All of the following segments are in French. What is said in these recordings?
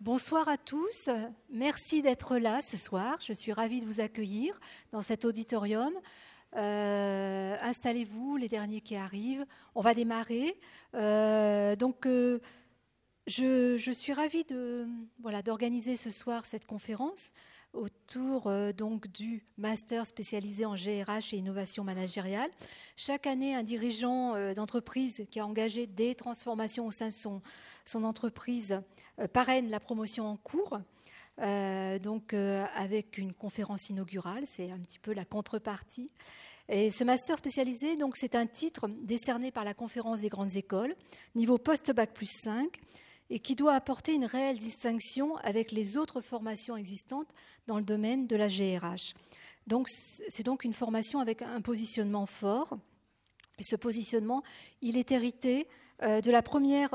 Bonsoir à tous. Merci d'être là ce soir. Je suis ravie de vous accueillir dans cet auditorium. Euh, installez-vous, les derniers qui arrivent. On va démarrer. Euh, donc, euh, je, je, suis ravie de, voilà, d'organiser ce soir cette conférence autour donc du master spécialisé en GRH et innovation managériale. Chaque année, un dirigeant d'entreprise qui a engagé des transformations au sein de son, entreprise euh, parraine la promotion en cours. Euh, donc euh, avec une conférence inaugurale, c'est un petit peu la contrepartie. Et ce master spécialisé, donc c'est un titre décerné par la conférence des grandes écoles, niveau post-bac plus 5, et qui doit apporter une réelle distinction avec les autres formations existantes dans le domaine de la GRH. Donc c'est donc une formation avec un positionnement fort. Et ce positionnement, il est hérité de la première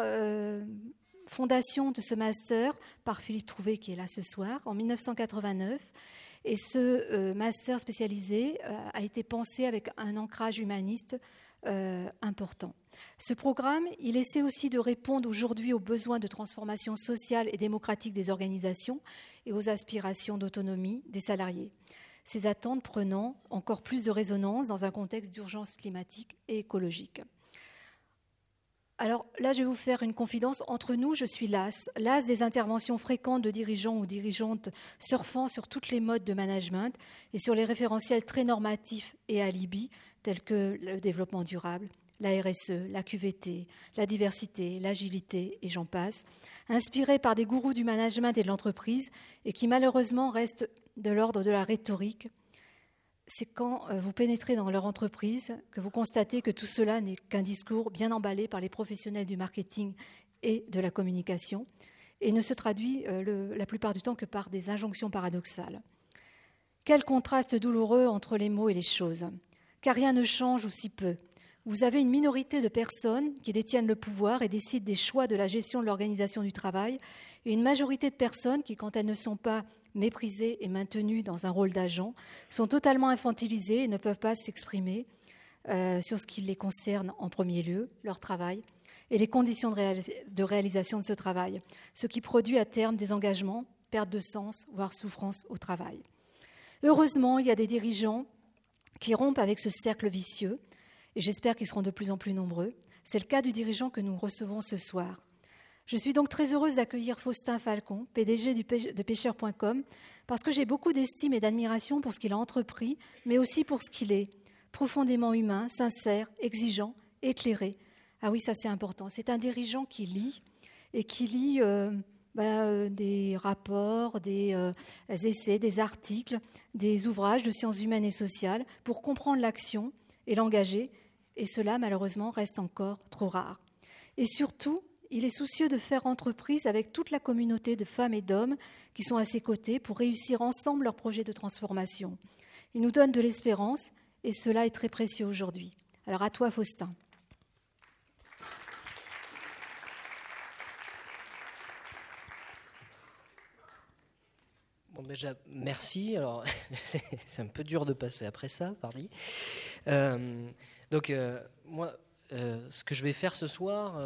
fondation de ce master par Philippe Trouvé, qui est là ce soir, en 1989. Et ce euh, master spécialisé euh, a été pensé avec un ancrage humaniste euh, important. Ce programme, il essaie aussi de répondre aujourd'hui aux besoins de transformation sociale et démocratique des organisations et aux aspirations d'autonomie des salariés. Ces attentes prenant encore plus de résonance dans un contexte d'urgence climatique et écologique. Alors là, je vais vous faire une confidence. Entre nous, je suis lasse, lasse des interventions fréquentes de dirigeants ou dirigeantes surfant sur toutes les modes de management et sur les référentiels très normatifs et alibis tels que le développement durable, la RSE, la QVT, la diversité, l'agilité et j'en passe, inspirés par des gourous du management et de l'entreprise et qui malheureusement restent de l'ordre de la rhétorique c'est quand euh, vous pénétrez dans leur entreprise que vous constatez que tout cela n'est qu'un discours bien emballé par les professionnels du marketing et de la communication et ne se traduit euh, la plupart du temps que par des injonctions paradoxales. Quel contraste douloureux entre les mots et les choses, car rien ne change ou si peu. Vous avez une minorité de personnes qui détiennent le pouvoir et décident des choix de la gestion de l'organisation du travail, et une majorité de personnes qui, quand elles ne sont pas méprisés et maintenus dans un rôle d'agent, sont totalement infantilisés et ne peuvent pas s'exprimer euh, sur ce qui les concerne en premier lieu, leur travail, et les conditions de, réalisation de ce travail, ce qui produit à terme des engagements, perte de sens, voire souffrance au travail. Heureusement, il y a des dirigeants qui rompent avec ce cercle vicieux, et j'espère qu'ils seront de plus en plus nombreux. C'est le cas du dirigeant que nous recevons ce soir. Je suis donc très heureuse d'accueillir Faustin Falcon, PDG de pêcheur.com, parce que j'ai beaucoup d'estime et d'admiration pour ce qu'il a entrepris, mais aussi pour ce qu'il est, profondément humain, sincère, exigeant, éclairé. Ah oui, ça c'est important. C'est un dirigeant qui lit et qui lit euh, bah, euh, des rapports, des euh, essais, des articles, des ouvrages de sciences humaines et sociales pour comprendre l'action et l'engager. Et cela, malheureusement, reste encore trop rare. Et surtout, il est soucieux de faire entreprise avec toute la communauté de femmes et d'hommes qui sont à ses côtés pour réussir ensemble leur projet de transformation. Il nous donne de l'espérance et cela est très précieux aujourd'hui. Alors à toi, Faustin. Bon, déjà, merci. Alors, c'est un peu dur de passer après ça, parler. Euh, donc, euh, moi, euh, ce que je vais faire ce soir,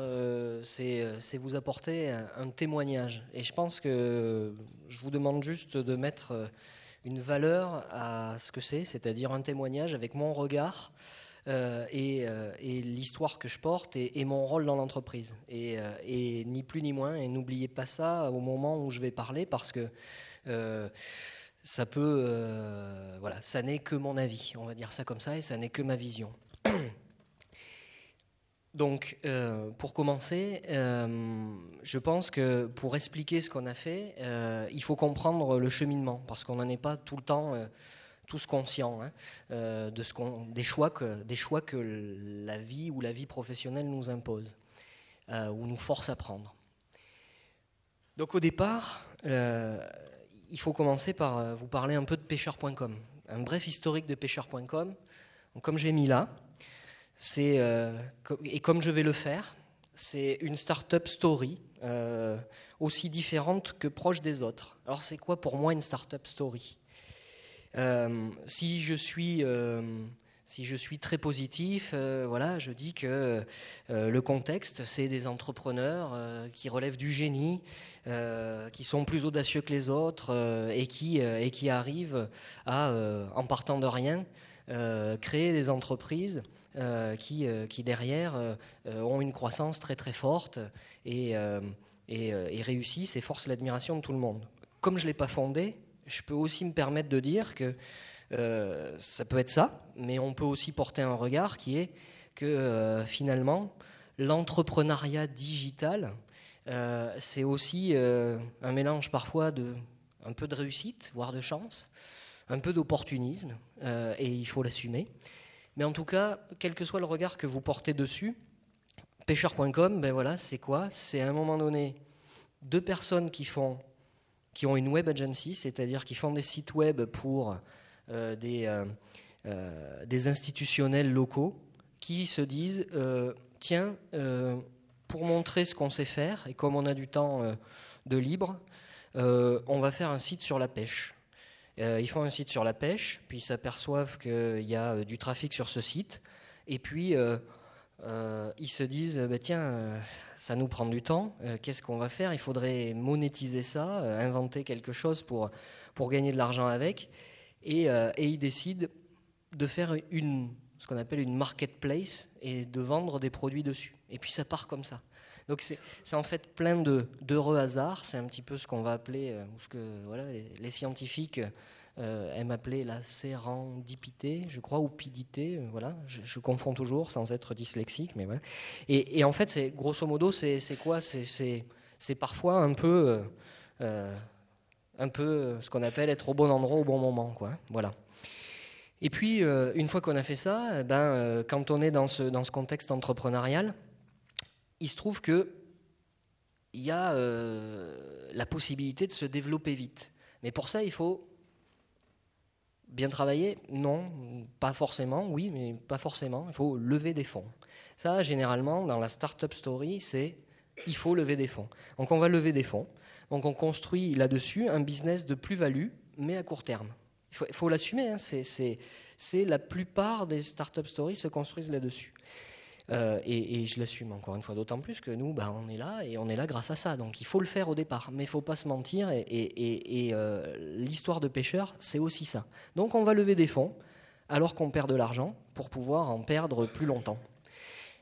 c'est vous apporter un, témoignage. Et je pense que je vous demande juste de mettre une valeur à ce que c'est, c'est-à-dire un témoignage avec mon regard et, l'histoire que je porte et, mon rôle dans l'entreprise. Et, et, ni plus ni moins. Et n'oubliez pas ça au moment où je vais parler parce que ça peut, voilà, ça n'est que mon avis, on va dire ça comme ça, et ça n'est que ma vision. Donc, euh, pour commencer, euh, je pense que pour expliquer ce qu'on a fait, euh, il faut comprendre le cheminement, parce qu'on n'en est pas tout le temps tous conscients hein, de ce des, choix que, des choix que la vie ou la vie professionnelle nous impose, ou nous force à prendre. Donc, au départ, il faut commencer par vous parler un peu de pêcheur.com, un bref historique de pêcheur.com. Comme j'ai mis là, c'est, euh, et comme je vais le faire, c'est une start-up story, euh, aussi différente que proche des autres. Alors c'est quoi pour moi une start-up story? Euh, Si je suis, Si je suis très positif, voilà, je dis que le contexte, c'est des entrepreneurs qui relèvent du génie, qui sont plus audacieux que les autres et, qui, et qui arrivent à, en partant de rien, créer des entreprises qui, qui, derrière ont une croissance très très forte et, et, et réussissent et forcent l'admiration de tout le monde. Comme je ne l'ai pas fondé, je peux aussi me permettre de dire que euh, ça peut être ça, mais on peut aussi porter un regard qui est que euh, finalement, l'entrepreneuriat digital, euh, c'est aussi un mélange parfois de un peu de réussite, voire de chance, un peu d'opportunisme, et il faut l'assumer. Mais en tout cas, quel que soit le regard que vous portez dessus, pêcheur.com, ben voilà, c'est quoi? C'est à un moment donné deux personnes qui font qui ont une web agency, c'est-à-dire qui font des sites web pour euh, des, euh, euh, des, institutionnels locaux, qui se disent tiens, pour montrer ce qu'on sait faire, et comme on a du temps de libre, on va faire un site sur la pêche. ils font un site sur la pêche, puis ils s'aperçoivent qu'il y a du trafic sur ce site, et puis euh, ils se disent bah, tiens, euh, ça nous prend du temps, euh, qu'est-ce qu'on va faire? Il faudrait monétiser ça, inventer quelque chose pour, pour gagner de l'argent avec. Et, ils décident de faire une, ce qu'on appelle une marketplace et de vendre des produits dessus. Et puis ça part comme ça. Donc c'est en fait plein d'heureux hasards. C'est un petit peu ce qu'on va appeler, ce que voilà, les scientifiques euh, elle m'appelait la sérendipité, je crois, ou pidité. Euh, voilà, je, confonds toujours sans être dyslexique, mais voilà. Et, en fait, grosso modo, c'est quoi? C'est parfois un peu, euh, un peu ce qu'on appelle être au bon endroit au bon moment, quoi. Voilà. Et puis, une fois qu'on a fait ça, eh ben, quand on est dans ce, dans ce contexte entrepreneurial, il se trouve que il y a la possibilité de se développer vite. Mais pour ça, il faut Bien travailler? Non, pas forcément, oui, mais pas forcément. Il faut lever des fonds. Ça, généralement, dans la startup story, c'est il faut lever des fonds. Donc on va lever des fonds. Donc on construit là-dessus un business de plus-value, mais à court terme. Il faut, l'assumer, hein. c'est la plupart des startup stories se construisent là-dessus. Euh, et, je l'assume encore une fois, d'autant plus que nous, bah, on est là et on est là grâce à ça. Donc il faut le faire au départ, mais il faut pas se mentir. Et, euh, l'histoire de pêcheur, c'est aussi ça. Donc on va lever des fonds alors qu'on perd de l'argent pour pouvoir en perdre plus longtemps.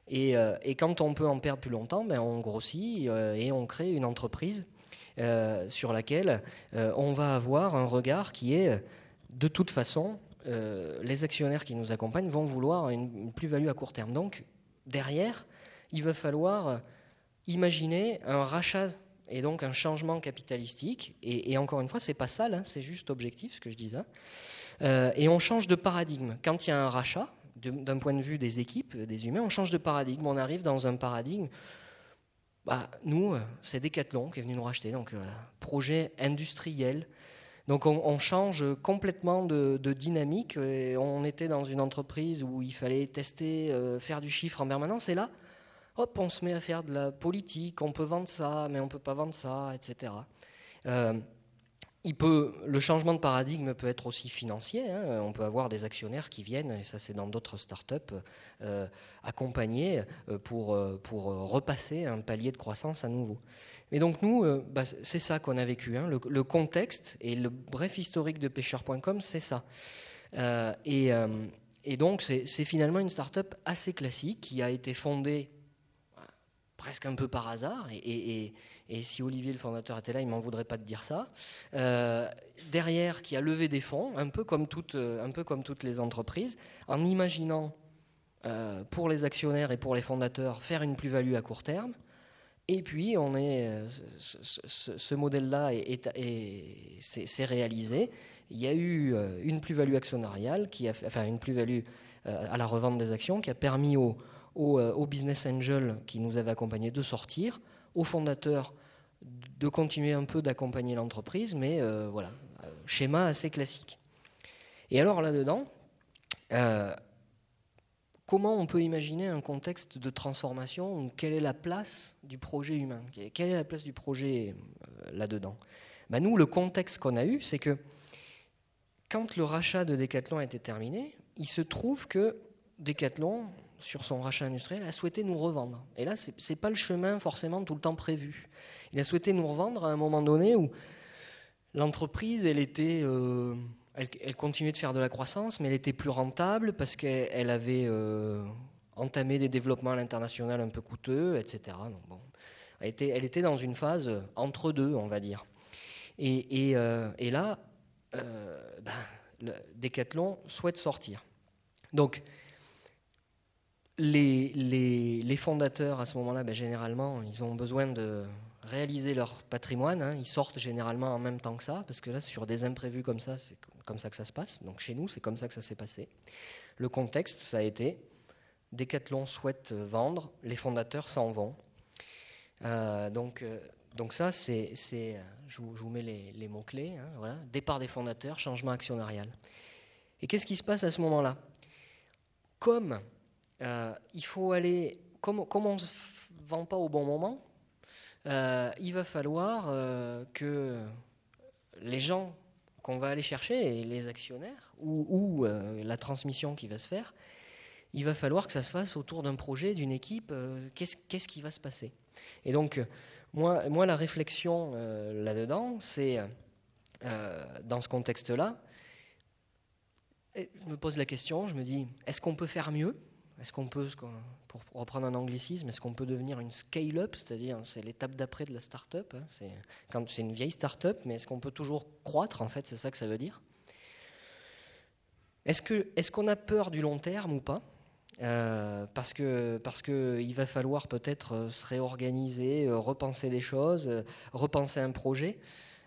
Et, euh, quand on peut en perdre plus longtemps, ben, on grossit et on crée une entreprise sur laquelle on va avoir un regard qui est de toute façon les actionnaires qui nous accompagnent vont vouloir une plus-value à court terme. Donc, derrière, il va falloir euh, imaginer un rachat et donc un changement capitalistique. Et, encore une fois, c'est pas sale, hein, c'est juste objectif ce que je disais. Euh, et on change de paradigme. Quand il y a un rachat, d'un point de vue des équipes, des humains, on change de paradigme. On arrive dans un paradigme. Bah, nous, euh, c'est Decathlon qui est venu nous racheter, donc projet industriel. Donc on, change complètement de, dynamique. on était dans une entreprise où il fallait tester, euh, faire du chiffre en permanence, et là, hop, on se met à faire de la politique. On peut vendre ça, mais on peut pas vendre ça, etc. Euh, le changement de paradigme peut être aussi financier. Hein. On peut avoir des actionnaires qui viennent, et ça c'est dans d'autres startups, euh, accompagner pour, pour repasser un palier de croissance à nouveau. Mais donc nous, euh, bah, c'est ça qu'on a vécu. Hein. Le, contexte et le bref historique de pêcheur.com, c'est ça. Euh, euh, et, donc c'est finalement une start-up assez classique qui a été fondée presque un peu par hasard. Et, si Olivier, le fondateur, était là, il m'en voudrait pas de dire ça. derrière, qui a levé des fonds, un peu comme toutes les entreprises, en imaginant pour les actionnaires et pour les fondateurs faire une plus-value à court terme et puis, on est, euh, ce, modèle-là s'est réalisé. Il y a eu euh, une plus-value actionnariale, qui a, enfin une plus-value euh, à la revente des actions, qui a permis au, au, business angel qui nous avait accompagnés de sortir, aux fondateurs de continuer un peu d'accompagner l'entreprise, mais voilà, schéma assez classique. Et alors là-dedans, comment on peut imaginer un contexte de transformation Quelle est la place du projet humain Quelle est la place du projet euh, là-dedans? Ben Nous, le contexte qu'on a eu, c'est que quand le rachat de Decathlon a été terminé, il se trouve que Decathlon, sur son rachat industriel, a souhaité nous revendre. Et là, ce n'est pas le chemin forcément tout le temps prévu. Il a souhaité nous revendre à un moment donné où l'entreprise, elle était... Euh, elle, continuait de faire de la croissance, mais elle était plus rentable parce qu'elle avait euh, entamé des développements à l'international un peu coûteux, etc. elle, était, dans une phase entre deux, on va dire. Et, euh, là, ben, Decathlon souhaite sortir. Donc, les, les, fondateurs, à ce moment-là, ben, généralement, ils ont besoin de réaliser leur patrimoine. Hein. Ils sortent généralement en même temps que ça, parce que là, sur des imprévus comme ça, c'est comme ça que ça se passe. Donc chez nous, c'est comme ça que ça s'est passé. Le contexte, ça a été Decathlon souhaite vendre, les fondateurs s'en vont. Euh, donc, euh, donc ça, c'est, je, vous, je, vous, mets les, les mots-clés. Hein, voilà. Départ des fondateurs, changement actionnarial. Et qu'est-ce qui se passe à ce moment-là? Comme euh, il faut aller, comme, on ne vend pas au bon moment, euh, il va falloir euh, que les gens qu'on va aller chercher, les actionnaires, ou, la transmission qui va se faire, il va falloir que ça se fasse autour d'un projet, d'une équipe. Qu'est-ce qui va se passer Et donc, moi, la réflexion là-dedans, c'est, dans ce contexte-là, je me pose la question, je me dis, est-ce qu'on peut faire mieux? Est-ce qu'on peut, pour reprendre un anglicisme, est-ce qu'on peut devenir une scale-up, c'est-à-dire c'est l'étape d'après de la start-up hein, quand c'est une vieille start-up, mais est-ce qu'on peut toujours croître en fait, c'est ça que ça veut dire? Est-ce, qu'on a peur du long terme ou pas? Euh, parce que il va falloir peut-être euh, se réorganiser, euh, repenser des choses, repenser un projet.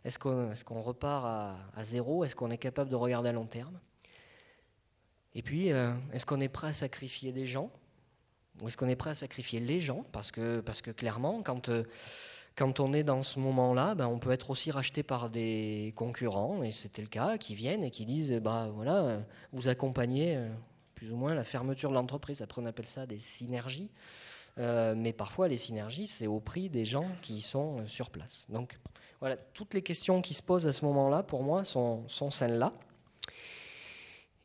Est-ce qu'on, repart à zéro? Est-ce qu'on est capable de regarder à long terme? Et puis, euh, est-ce qu'on est prêt à sacrifier des gens Ou est-ce qu'on est prêt à sacrifier les gens parce que, parce que clairement, quand, euh, quand on est dans ce moment-là, ben, on peut être aussi racheté par des concurrents, et c'était le cas, qui viennent et qui disent, bah, voilà, euh, vous accompagnez plus ou moins la fermeture de l'entreprise. Après, on appelle ça des synergies. mais parfois, les synergies, c'est au prix des gens qui sont sur place. Donc, voilà, toutes les questions qui se posent à ce moment-là, pour moi, sont, sont celles-là.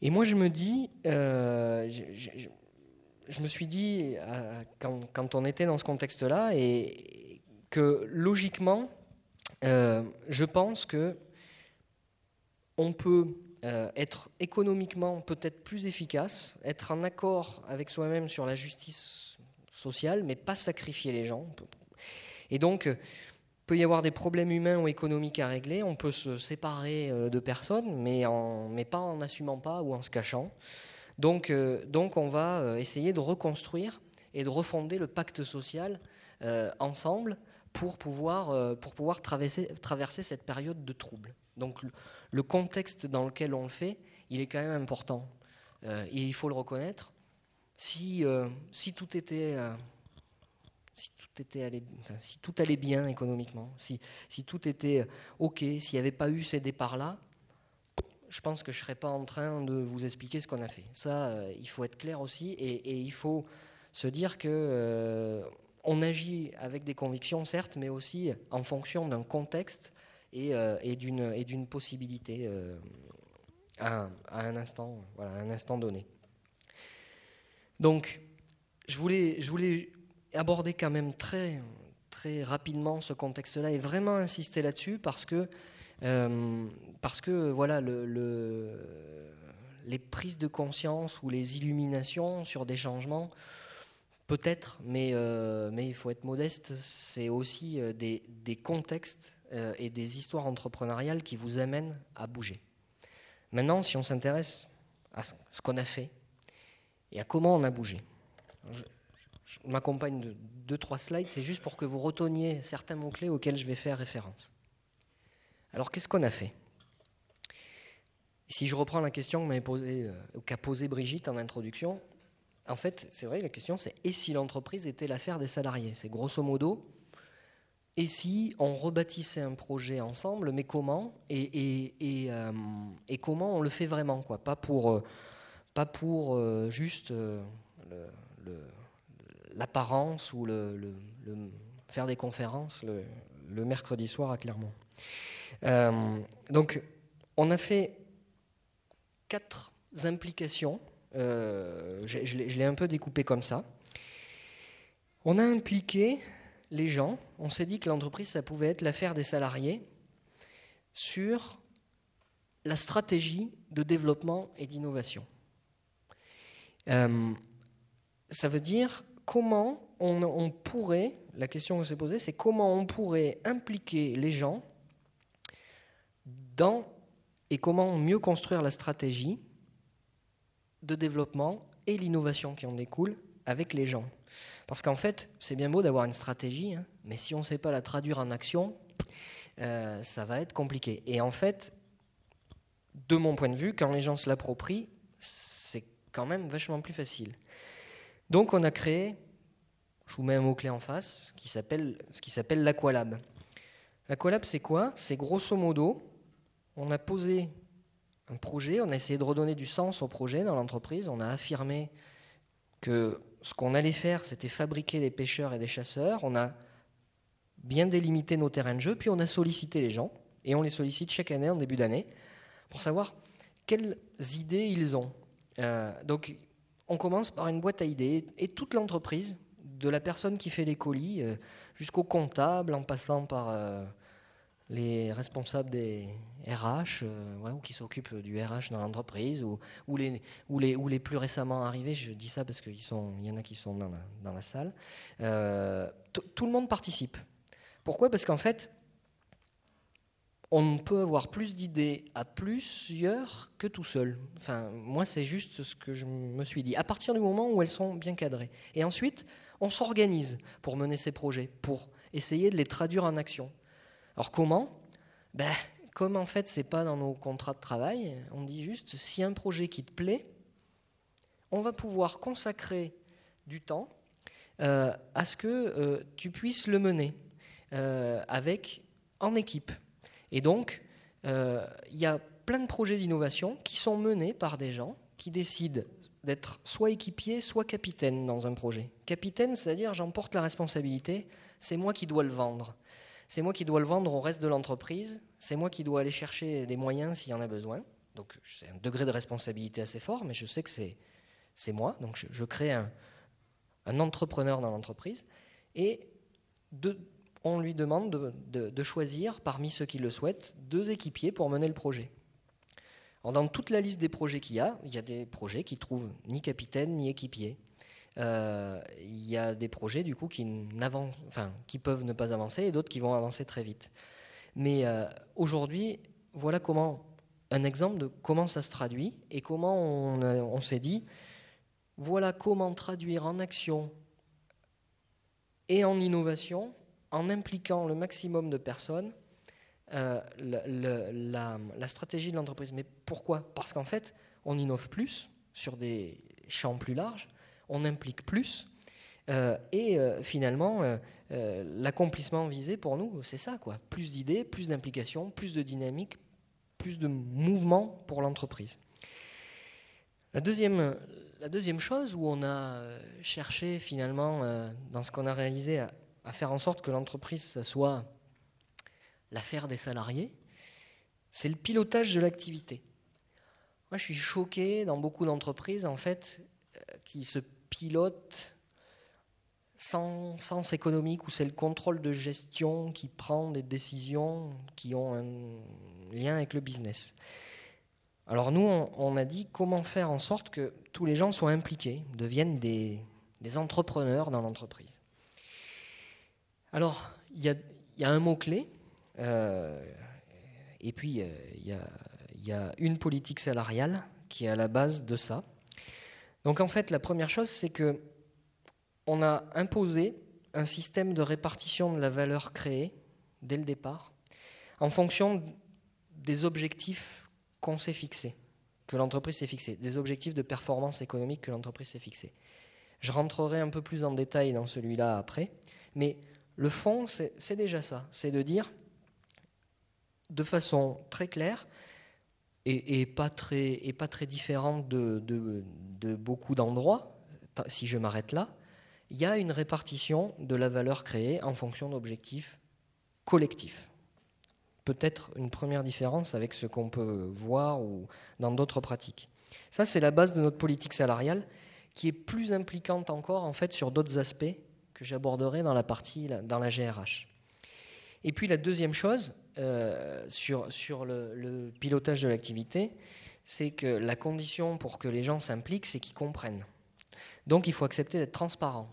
Et moi, je me dis, euh, je, me suis dit, euh, quand, on était dans ce contexte-là, et que logiquement, euh, je pense que on peut être économiquement peut-être plus efficace, être en accord avec soi-même sur la justice sociale, mais pas sacrifier les gens. Et donc, peut y avoir des problèmes humains ou économiques à régler, on peut se séparer euh, de personnes, mais, en, mais pas en n'assumant pas ou en se cachant. Donc, euh, donc on va euh, essayer de reconstruire et de refonder le pacte social ensemble pour pouvoir, pour pouvoir traverser, traverser cette période de trouble. Donc le, contexte dans lequel on le fait, il est quand même important. et il faut le reconnaître. Si, si tout était si tout, allait bien économiquement, si, tout était euh, OK, s'il n'y avait pas eu ces départs-là, je pense que je ne serais pas en train de vous expliquer ce qu'on a fait. Ça, euh, il faut être clair aussi, et, il faut se dire que euh, on agit avec des convictions, certes, mais aussi en fonction d'un contexte et, d'une possibilité à, un instant, donné. Donc, je voulais aborder quand même très, très rapidement ce contexte-là et vraiment insister là-dessus parce que, euh, parce que voilà, le, les prises de conscience ou les illuminations sur des changements, peut-être, mais, euh, mais il faut être modeste, c'est aussi euh, des, des contextes et des histoires entrepreneuriales qui vous amènent à bouger. Maintenant, si on s'intéresse à ce qu'on a fait et à comment on a bougé, m'accompagne de deux, trois slides, c'est juste pour que vous reteniez certains mots-clés auxquels je vais faire référence. Alors, qu'est-ce qu'on a fait? Si je reprends la question qu'a posée, euh, Brigitte en introduction, en fait, c'est vrai, la question c'est et si l'entreprise était l'affaire des salariés? C'est grosso modo, et si on rebâtissait un projet ensemble, mais comment et, euh, comment on le fait vraiment Pas pour, euh, pas pour juste le l'apparence ou le, faire des conférences le, mercredi soir à Clermont. Euh, donc, on a fait quatre implications je l'ai un peu découpé comme ça. On a impliqué les gens, on s'est dit que l'entreprise, ça pouvait être l'affaire des salariés sur la stratégie de développement et d'innovation. Euh, ça veut dire comment on, pourrait, la question que s'est posée, c'est comment on pourrait impliquer les gens dans et comment mieux construire la stratégie de développement et l'innovation qui en découle avec les gens. Parce qu'en fait, c'est bien beau d'avoir une stratégie, hein, mais si on ne sait pas la traduire en action, euh, ça va être compliqué. Et en fait, de mon point de vue, quand les gens se l'approprient, c'est quand même vachement plus facile. Donc on a créé, je vous mets un mot-clé en face, qui s'appelle, ce qui s'appelle l'Aqualab. L'Aqualab, c'est quoi? C'est grosso modo, on a posé un projet, on a essayé de redonner du sens au projet dans l'entreprise, on a affirmé que ce qu'on allait faire, c'était fabriquer des pêcheurs et des chasseurs. On a bien délimité nos terrains de jeu, puis on a sollicité les gens, et on les sollicite chaque année en début d'année, pour savoir quelles idées ils ont. Euh, donc, on commence par une boîte à idées, et toute l'entreprise, de la personne qui fait les colis euh, jusqu'au comptable, en passant par euh, les responsables des RH, euh, ou qui s'occupent du RH dans l'entreprise, ou, les, plus récemment arrivés, je dis ça parce qu'il y en a qui sont dans la, salle, tout le monde participe. Pourquoi? Parce qu'en fait, on peut avoir plus d'idées à plusieurs que tout seul. Enfin, moi, c'est juste ce que je me suis dit. À partir du moment où elles sont bien cadrées. Et ensuite, on s'organise pour mener ces projets, pour essayer de les traduire en action. Alors comment? Ben, Comme en fait, ce n'est pas dans nos contrats de travail, on dit juste, si un projet qui te plaît, on va pouvoir consacrer du temps euh, à ce que euh, tu puisses le mener euh, avec, en équipe. Et donc, il y a plein de projets d'innovation qui sont menés par des gens qui décident d'être soit équipier, soit capitaine dans un projet. Capitaine, c'est-à-dire j'emporte la responsabilité, c'est moi qui dois le vendre. C'est moi qui dois le vendre au reste de l'entreprise. C'est moi qui dois aller chercher des moyens s'il y en a besoin. Donc c'est un degré de responsabilité assez fort, mais je sais que c'est moi. Donc je, crée un, entrepreneur dans l'entreprise. Et on lui demande de, choisir parmi ceux qui le souhaitent deux équipiers pour mener le projet. dans toute la liste des projets qu'il y a, il y a des projets qui trouvent ni capitaine ni équipier. Euh, il y a des projets du coup qui, peuvent ne pas avancer et d'autres qui vont avancer très vite. Mais euh, aujourd'hui, voilà comment un exemple de comment ça se traduit et comment on s'est dit, voilà comment traduire en action et en innovation, en impliquant le maximum de personnes, euh, la, stratégie de l'entreprise. Mais pourquoi? Parce qu'en fait, on innove plus sur des champs plus larges, on implique plus. Euh, et euh, finalement, l'accomplissement visé pour nous, c'est ça, quoi. Plus d'idées, plus d'implications, plus de dynamique, plus de mouvement pour l'entreprise. La deuxième, chose où on a cherché finalement, dans ce qu'on a réalisé, à, faire en sorte que l'entreprise soit l'affaire des salariés, c'est le pilotage de l'activité. Moi, je suis choqué dans beaucoup d'entreprises, en fait, qui se pilote sans sens économique, ou c'est le contrôle de gestion qui prend des décisions qui ont un lien avec le business. Alors nous, on, a dit comment faire en sorte que tous les gens soient impliqués, deviennent des, entrepreneurs dans l'entreprise. Alors, il y a, un mot-clé, euh, et puis euh, il y a une politique salariale qui est à la base de ça. Donc en fait, la première chose, c'est que on a imposé un système de répartition de la valeur créée dès le départ, en fonction des objectifs qu'on s'est fixés, que l'entreprise s'est fixés, des objectifs de performance économique que l'entreprise s'est fixés. Je rentrerai un peu plus en détail dans celui-là après, mais le fond, c'est déjà ça, c'est de dire de façon très claire, et, pas très, différente de, de, beaucoup d'endroits, si je m'arrête là, il y a une répartition de la valeur créée en fonction d'objectifs collectifs. Peut-être une première différence avec ce qu'on peut voir ou dans d'autres pratiques. Ça, c'est la base de notre politique salariale, qui est plus impliquante encore en fait sur d'autres aspects que j'aborderai dans la partie dans la GRH. Et puis la deuxième chose euh, sur, sur le, pilotage de l'activité, c'est que la condition pour que les gens s'impliquent, c'est qu'ils comprennent. Donc il faut accepter d'être transparent,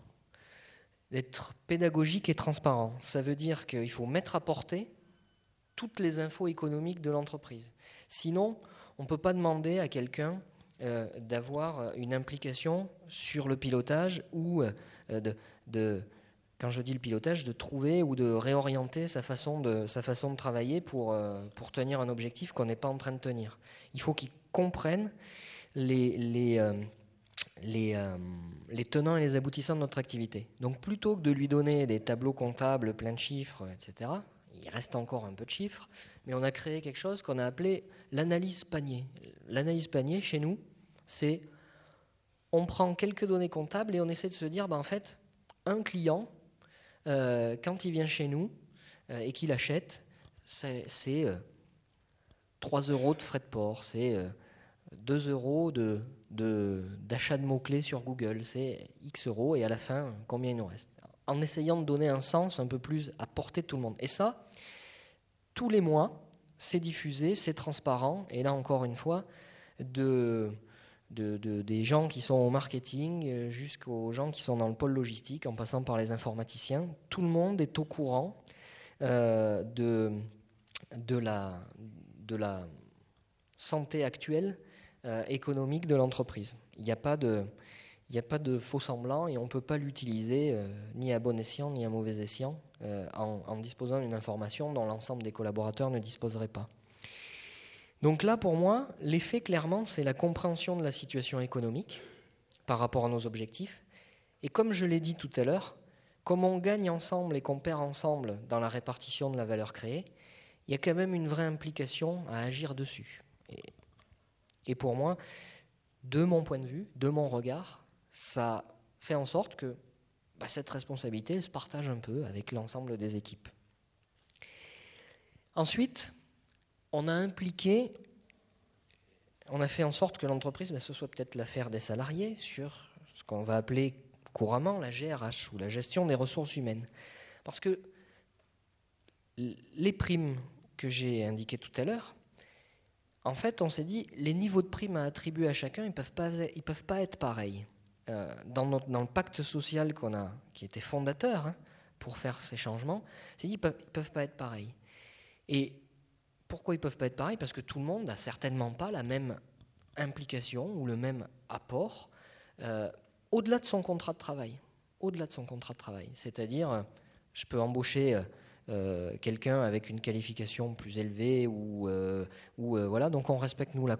d'être pédagogique et transparent. Ça veut dire qu'il faut mettre à portée toutes les infos économiques de l'entreprise. Sinon, on ne peut pas demander à quelqu'un euh, d'avoir une implication sur le pilotage ou euh, de, de, quand je dis le pilotage, de trouver ou de réorienter sa façon de, sa façon de travailler pour, euh, pour tenir un objectif qu'on n'est pas en train de tenir. Il faut qu'ils comprennent les, les, les, les, tenants et les aboutissants de notre activité. Donc plutôt que de lui donner des tableaux comptables pleins de chiffres, etc., il reste encore un peu de chiffres, mais on a créé quelque chose qu'on a appelé l'analyse panier. L'analyse panier, chez nous, c'est on prend quelques données comptables et on essaie de se dire, ben, en fait, un client, euh, quand il vient chez nous euh, et qu'il achète, c'est 3 euh, euros de frais de port, c'est 2 euros d'achat de, d'achat de mots-clés sur Google, c'est X euros et à la fin, combien il nous reste En essayant de donner un sens un peu plus à portée de tout le monde. Et ça, tous les mois, c'est diffusé, c'est transparent, et là encore une fois, de, des gens qui sont au marketing euh, jusqu'aux gens qui sont dans le pôle logistique, en passant par les informaticiens, tout le monde est au courant euh, de, de, la, de santé actuelle euh, économique de l'entreprise. Il n'y a pas de... Il n'y a pas de faux semblant et on ne peut pas l'utiliser ni à bon escient ni à mauvais escient en, en disposant d'une information dont l'ensemble des collaborateurs ne disposerait pas. Donc là, pour moi, l'effet clairement, c'est la compréhension de la situation économique par rapport à nos objectifs. Et comme je l'ai dit tout à l'heure, comme on gagne ensemble et qu'on perd ensemble dans la répartition de la valeur créée, il y a quand même une vraie implication à agir dessus. Et, pour moi, de mon point de vue, de mon regard, ça fait en sorte que bah, cette responsabilité se partage un peu avec l'ensemble des équipes. Ensuite, on a impliqué, on a fait en sorte que l'entreprise, ben, ce soit peut-être l'affaire des salariés sur ce qu'on va appeler couramment la GRH ou la gestion des ressources humaines. Parce que les primes que j'ai indiquées tout à l'heure, en fait, on s'est dit, les niveaux de primes à attribuer à chacun, ils ne peuvent, pas, peuvent pas être pareils. Euh, dans, le pacte social qu'on a, qui était fondateur hein, pour faire ces changements, c'est dit, ils ne peuvent, peuvent pas être pareils. Et pourquoi ils ne peuvent pas être pareils Parce que tout le monde n'a certainement pas la même implication ou le même apport euh, au-delà de son contrat de travail. Au-delà de son contrat de travail. C'est-à-dire, euh, je peux embaucher euh, quelqu'un avec une qualification plus élevée ou, ou voilà. Donc on respecte nous la,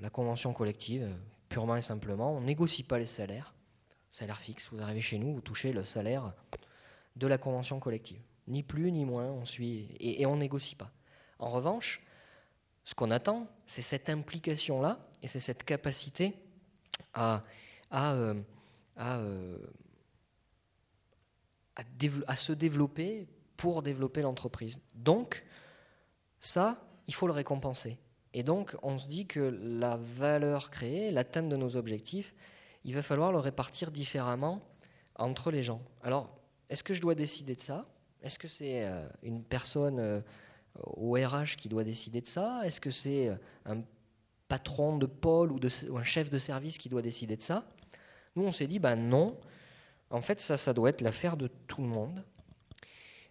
la, convention collective purement et simplement. On négocie pas les salaires, salaire fixe. Vous arrivez chez nous, vous touchez le salaire de la convention collective. Ni plus ni moins. On suit et, et on négocie pas. En revanche, ce qu'on attend, c'est cette implication-là et c'est cette capacité à, euh, euh, à, se développer pour développer l'entreprise. Donc, ça, il faut le récompenser. Et donc, on se dit que la valeur créée, l'atteinte de nos objectifs, il va falloir le répartir différemment entre les gens. Alors, est-ce que je dois décider de ça? Est-ce que c'est euh, une personne au RH qui doit décider de ça Est-ce que c'est euh, un patron de pôle ou, un chef de service qui doit décider de ça? Nous, on s'est dit, ben non, en fait, ça, ça doit être l'affaire de tout le monde.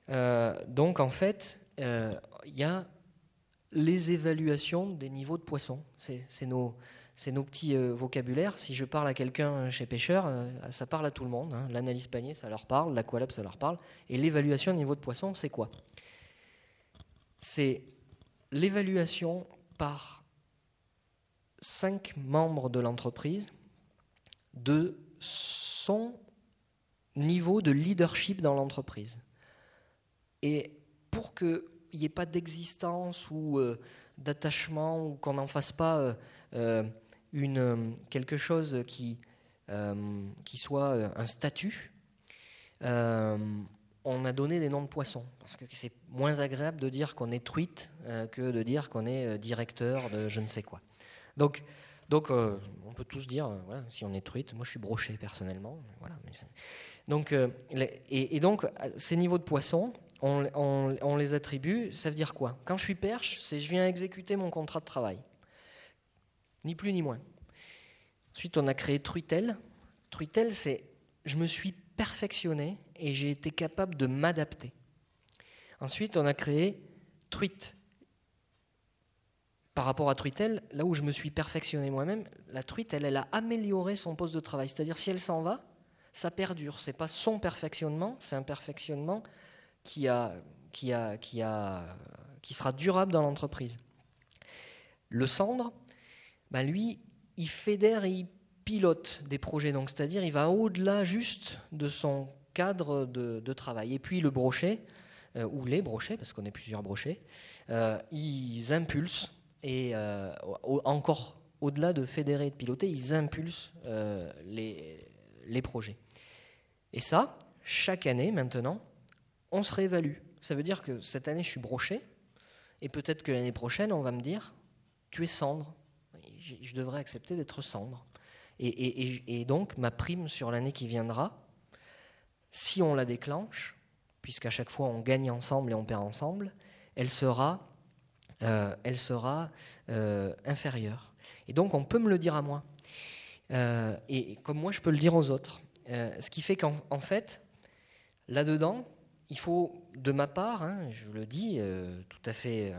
Euh, donc, en fait, euh, il y a les évaluations des niveaux de poissons. C'est nos, petits vocabulaires. Si je parle à quelqu'un chez Pêcheur, ça parle à tout le monde. Hein. L'analyse panier, ça leur parle. L'aqualab, ça leur parle. Et l'évaluation des niveau de poisson, c'est quoi? C'est l'évaluation par cinq membres de l'entreprise de son niveau de leadership dans l'entreprise. Et pour qu'il n'y ait pas d'existence ou euh, d'attachement, ou qu'on n'en fasse pas euh, euh, quelque chose qui, soit un statut, a donné des noms de poissons, parce que c'est moins agréable de dire qu'on est truite euh, que de dire qu'on est euh, directeur de je ne sais quoi. Donc, Donc, euh, on peut tous dire, si on est truite, moi je suis broché personnellement. Voilà, donc, et, donc, ces niveaux de poisson, on, on, les attribue, ça veut dire quoi? Quand je suis perche, c'est je viens exécuter mon contrat de travail. Ni plus ni moins. Ensuite, on a créé truitel. Truitel, c'est je me suis perfectionné et j'ai été capable de m'adapter. Ensuite, on a créé truite. Par rapport à truitel, là où je me suis perfectionné moi-même, la truite, elle, a amélioré son poste de travail. C'est-à-dire, si elle s'en va, ça perdure. C'est pas son perfectionnement, c'est un perfectionnement qui, sera durable dans l'entreprise. Le cendre, bah lui, il fédère et il pilote des projets. Donc, c'est-à-dire, il va au-delà juste de son cadre de, travail. Et puis, le brochet, euh, ou les brochets, parce qu'on est plusieurs brochets, euh, ils impulsent et euh, encore au-delà de fédérer et de piloter, ils impulsent les, les projets. Et ça, chaque année maintenant, on se réévalue. Ça veut dire que cette année, je suis broché, et peut-être que l'année prochaine, on va me dire, tu es cendre. Je devrais accepter d'être cendre. Et, donc, ma prime sur l'année qui viendra, si on la déclenche, puisqu'à chaque fois on gagne ensemble et on perd ensemble, elle sera, euh, elle sera euh, inférieure. Et donc, on peut me le dire à moi. Euh, et comme moi, je peux le dire aux autres. Ce qui fait qu'en fait, là-dedans, il faut, de ma part, hein, je le dis tout à fait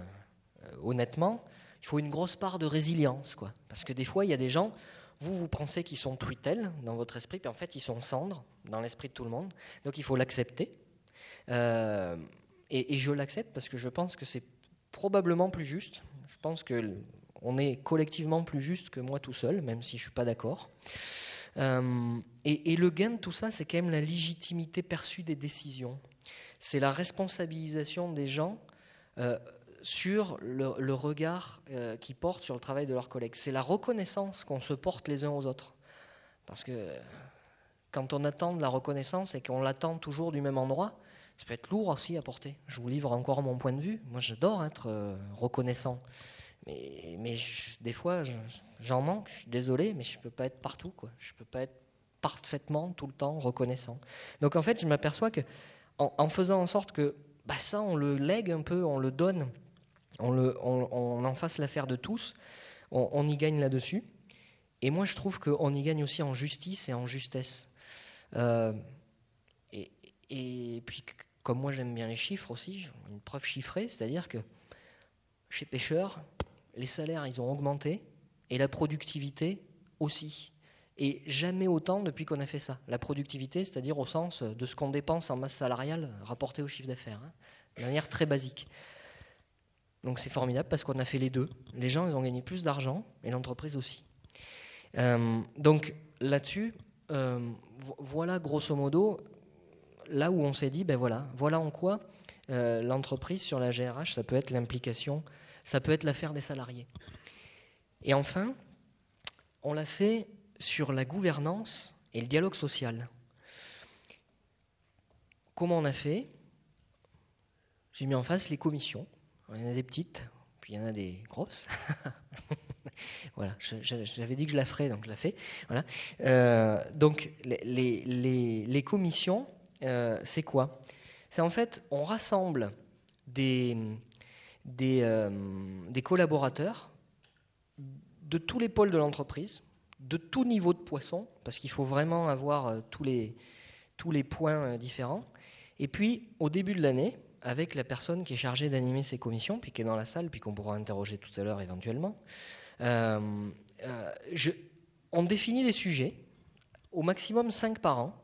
honnêtement, il faut une grosse part de résilience. Quoi. Parce que des fois, il y a des gens, vous, vous pensez qu'ils sont truitels dans votre esprit, puis en fait, ils sont cendres dans l'esprit de tout le monde. Donc il faut l'accepter. et, je l'accepte parce que je pense que c'est probablement plus juste. Je pense qu'on est collectivement plus juste que moi tout seul, même si je ne suis pas d'accord. Euh, et, le gain de tout ça, c'est quand même la légitimité perçue des décisions. C'est la responsabilisation des gens euh, sur le, regard euh, qu'ils portent sur le travail de leurs collègues. C'est la reconnaissance qu'on se porte les uns aux autres. Parce que quand on attend de la reconnaissance et qu'on l'attend toujours du même endroit, ça peut être lourd aussi à porter. Je vous livre encore mon point de vue. Moi, j'adore être reconnaissant. Mais, des fois, j'en manque, je suis désolé, mais je ne peux pas être partout. Je ne peux pas être parfaitement, tout le temps, reconnaissant. Donc en fait, je m'aperçois que en, faisant en sorte que bah, ça, on le lègue un peu, on le donne, on, en fasse l'affaire de tous, on, y gagne là-dessus. Et moi, je trouve qu'on y gagne aussi en justice et en justesse. Euh, et, puis, comme moi, j'aime bien les chiffres aussi, une preuve chiffrée, c'est-à-dire que chez Pêcheur, les salaires, ils ont augmenté, et la productivité aussi. Et jamais autant depuis qu'on a fait ça. La productivité, c'est-à-dire au sens de ce qu'on dépense en masse salariale rapporté au chiffre d'affaires, hein, de manière très basique. Donc c'est formidable parce qu'on a fait les deux. Les gens, ils ont gagné plus d'argent, et l'entreprise aussi. Euh, donc là-dessus, euh, voilà grosso modo là où on s'est dit, ben voilà, voilà en quoi euh, l'entreprise sur la GRH, ça peut être l'implication ça peut être l'affaire des salariés. Et enfin, on l'a fait sur la gouvernance et le dialogue social. Comment on a fait? J'ai mis en face les commissions. Il y en a des petites, puis il y en a des grosses. voilà, j'avais dit que je la ferais, donc je la fais. Voilà. Euh, donc les, commissions, euh, c'est quoi? C'est en fait, on rassemble des, euh, des, collaborateurs de tous les pôles de l'entreprise, de tout niveau de poisson, parce qu'il faut vraiment avoir tous, les, points différents. Et puis, au début de l'année, avec la personne qui est chargée d'animer ces commissions, puis qui est dans la salle, puis qu'on pourra interroger tout à l'heure éventuellement, je, on définit les sujets, au maximum 5 par an,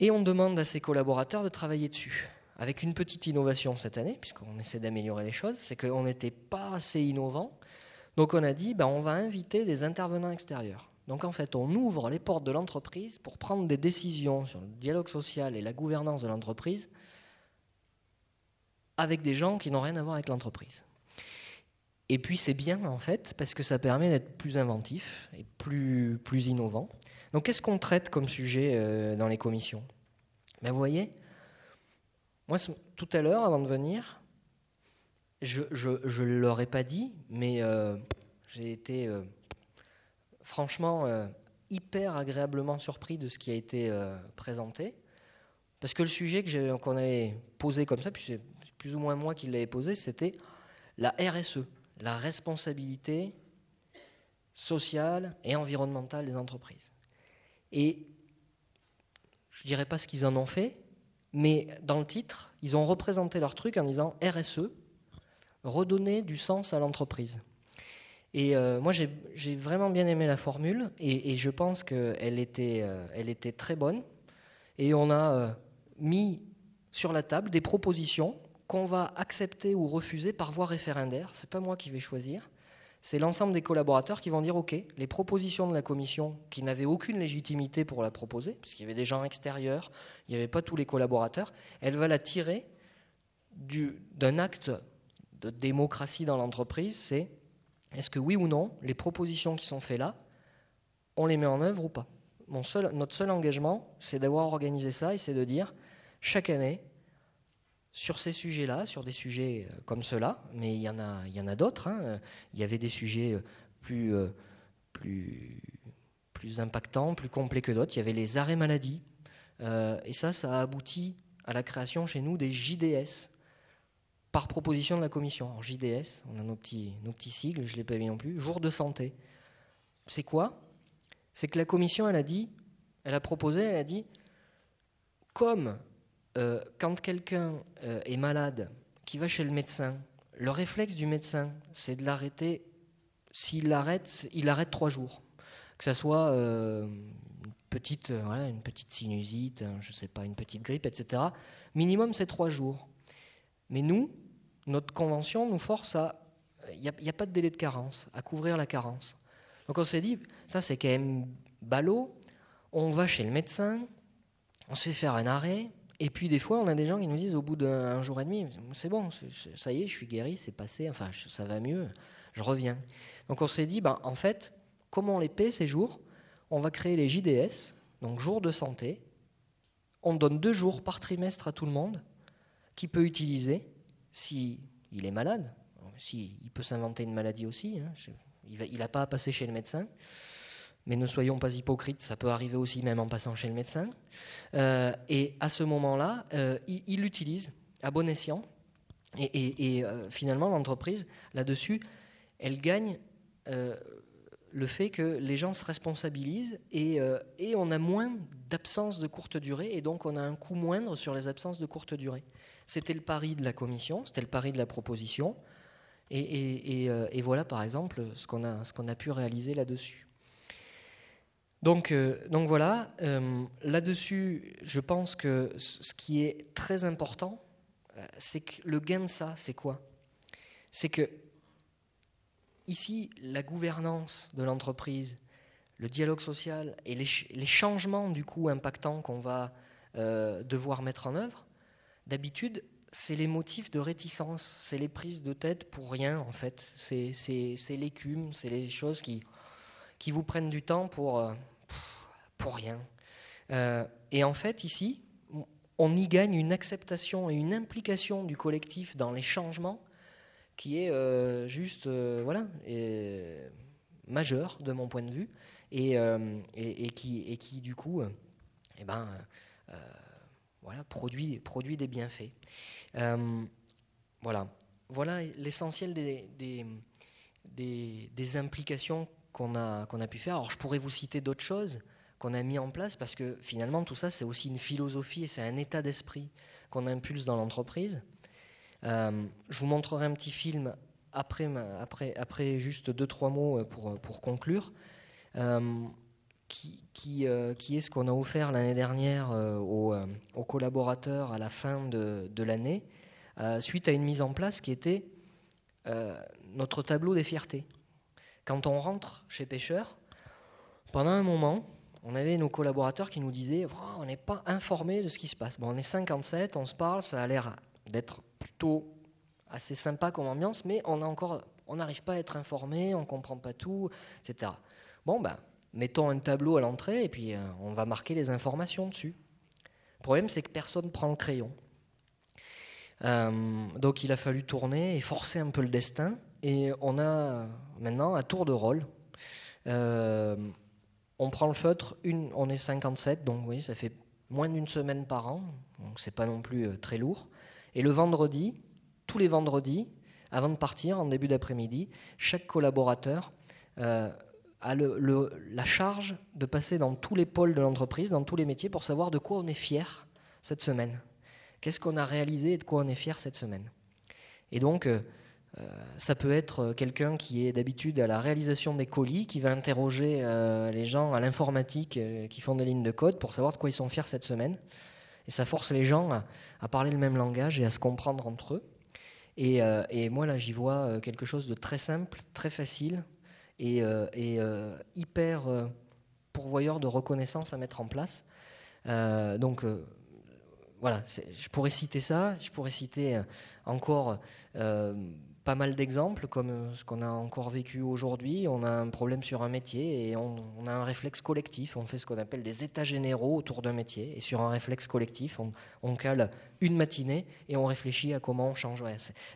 et on demande à ces collaborateurs de travailler dessus avec une petite innovation cette année, puisqu'on essaie d'améliorer les choses, c'est qu'on n'était pas assez innovant. Donc on a dit, ben, on va inviter des intervenants extérieurs. Donc en fait, on ouvre les portes de l'entreprise pour prendre des décisions sur le dialogue social et la gouvernance de l'entreprise avec des gens qui n'ont rien à voir avec l'entreprise. Et puis c'est bien en fait parce que ça permet d'être plus inventif et plus, plus innovant. Donc qu'est-ce qu'on traite comme sujet euh, dans les commissions? Ben, Vous voyez, moi, tout à l'heure, avant de venir, je ne ai pas dit, mais euh, J'ai été franchement hyper agréablement surpris de ce qui a été présenté. Parce que le sujet qu'on avait posé comme ça, puis c'est plus ou moins moi qui l'avais posé, c'était la RSE, la responsabilité sociale et environnementale des entreprises. Et je ne dirais pas ce qu'ils en ont fait, mais dans le titre, ils ont représenté leur truc en disant RSE, redonner du sens à l'entreprise. Et euh, moi, j'ai vraiment bien aimé la formule et, je pense qu'elle était, euh, était très bonne. Et on a euh, mis sur la table des propositions qu'on va accepter ou refuser par voie référendaire. C'est pas moi qui vais choisir. C'est l'ensemble des collaborateurs qui vont dire OK, les propositions de la commission qui n'avaient aucune légitimité pour la proposer, puisqu'il y avait des gens extérieurs, il n'y avait pas tous les collaborateurs, elle va la tirer d'un acte de démocratie dans l'entreprise, c'est est-ce que oui ou non, les propositions qui sont faites là, on les met en œuvre ou pas? Notre seul engagement, c'est d'avoir organisé ça et c'est de dire chaque année, sur ces sujets-là, sur des sujets euh, comme ceux-là, mais il y en a, il y en a d'autres. Hein. Il y avait des sujets euh, plus, euh, plus, plus impactants, plus complets que d'autres. Il y avait les arrêts maladie. et ça, ça a abouti à la création chez nous des JDS par proposition de la commission. Alors, JDS, on a nos petits, nos sigles, je ne l'ai pas mis non plus. Jour de santé. C'est quoi? C'est que la commission, a dit, elle a proposé, elle a dit, comme euh, quand quelqu'un euh, est malade, qui va chez le médecin, le réflexe du médecin, c'est de l'arrêter. S'il l'arrête, il arrête trois jours. Que ce soit euh, une, petite, une petite sinusite, je sais pas, une petite grippe, etc. Minimum, c'est trois jours. Mais nous, notre convention nous force à. Il n'y a, a, pas de délai de carence, à couvrir la carence. Donc on s'est dit, ça c'est quand même ballot. On va chez le médecin, on se fait faire un arrêt, et puis des fois, on a des gens qui nous disent au bout d'un jour et demi, c'est bon, ça y est, je suis guéri, c'est passé, enfin ça va mieux, je reviens. Donc on s'est dit, ben, en fait, comment on les paie ces jours? On va créer les JDS, donc jours de santé. On donne deux jours par trimestre à tout le monde qui peut utiliser si il est malade. Si, il peut s'inventer une maladie aussi. Hein, il n'a pas à passer chez le médecin mais ne soyons pas hypocrites, ça peut arriver aussi même en passant chez le médecin. Euh, et à ce moment-là, euh, il l'utilise à bon escient. Et, euh, finalement, l'entreprise, là-dessus, elle gagne le fait que les gens se responsabilisent et, on a moins d'absences de courte durée et donc on a un coût moindre sur les absences de courte durée. C'était le pari de la commission, c'était le pari de la proposition. Et, voilà, par exemple, ce qu'on a pu réaliser là-dessus. Donc, euh, donc voilà, euh, là-dessus, je pense que ce qui est très important, euh, c'est que le gain de ça, c'est quoi? C'est que ici, la gouvernance de l'entreprise, le dialogue social et les, les, changements du coup impactants qu'on va devoir mettre en œuvre, d'habitude, c'est les motifs de réticence, c'est les prises de tête pour rien en fait, c'est l'écume, c'est les choses qui, qui vous prennent du temps pour pour rien. Euh, et en fait, ici, on y gagne une acceptation et une implication du collectif dans les changements qui est euh, juste, euh, voilà, majeur de mon point de vue, et, et, qui, et qui, du coup, eh ben, voilà, produit, produit des bienfaits. voilà, voilà l'essentiel des, des, des, des, implications qu'on a, qu'on a pu faire. Alors, je pourrais vous citer d'autres choses qu'on a mis en place parce que finalement tout ça c'est aussi une philosophie et c'est un état d'esprit qu'on impulse dans l'entreprise. Euh, je vous montrerai un petit film après, après, après juste deux trois mots euh, pour, pour conclure. Euh, qui, qui, qui, est ce qu'on a offert l'année dernière aux, aux, collaborateurs à la fin de, de l'année, suite à une mise en place qui était notre tableau des fiertés. Quand on rentre chez Pêcheur, pendant un moment, on avait nos collaborateurs qui nous disaient on n'est pas informé de ce qui se passe. Bon, on est 57, on se parle, ça a l'air d'être plutôt assez sympa comme ambiance, mais on n'arrive pas à être informé, on comprend pas tout, etc. Bon, ben, mettons un tableau à l'entrée et puis euh, on va marquer les informations dessus. Le problème, c'est que personne ne prend le crayon. Euh, donc il a fallu tourner et forcer un peu le destin. et on a maintenant à tour de rôle. Euh, on prend le feutre, une, on est 57, donc oui, ça fait moins d'une semaine par an, donc c'est pas non plus euh, très lourd. Et le vendredi, tous les vendredis, avant de partir, en début d'après-midi, chaque collaborateur euh, a la charge de passer dans tous les pôles de l'entreprise, dans tous les métiers, pour savoir de quoi on est fier cette semaine. Qu'est-ce qu'on a réalisé et de quoi on est fier cette semaine? Et donc, euh, euh, ça peut être quelqu'un qui est d'habitude à la réalisation des colis, qui va interroger les gens à l'informatique qui font des lignes de code pour savoir de quoi ils sont fiers cette semaine. Et ça force les gens à parler le même langage et à se comprendre entre eux. Euh, et, moi, là, j'y vois euh, quelque chose de très simple, très facile et, euh, hyper pourvoyeur de reconnaissance à mettre en place. donc, voilà, je pourrais citer ça, je pourrais citer encore pas mal d'exemples, comme euh, ce qu'on a encore vécu aujourd'hui. On a un problème sur un métier et on, a un réflexe collectif. On fait ce qu'on appelle des états généraux autour d'un métier. Et sur un réflexe collectif, on, cale une matinée et on réfléchit à comment on change.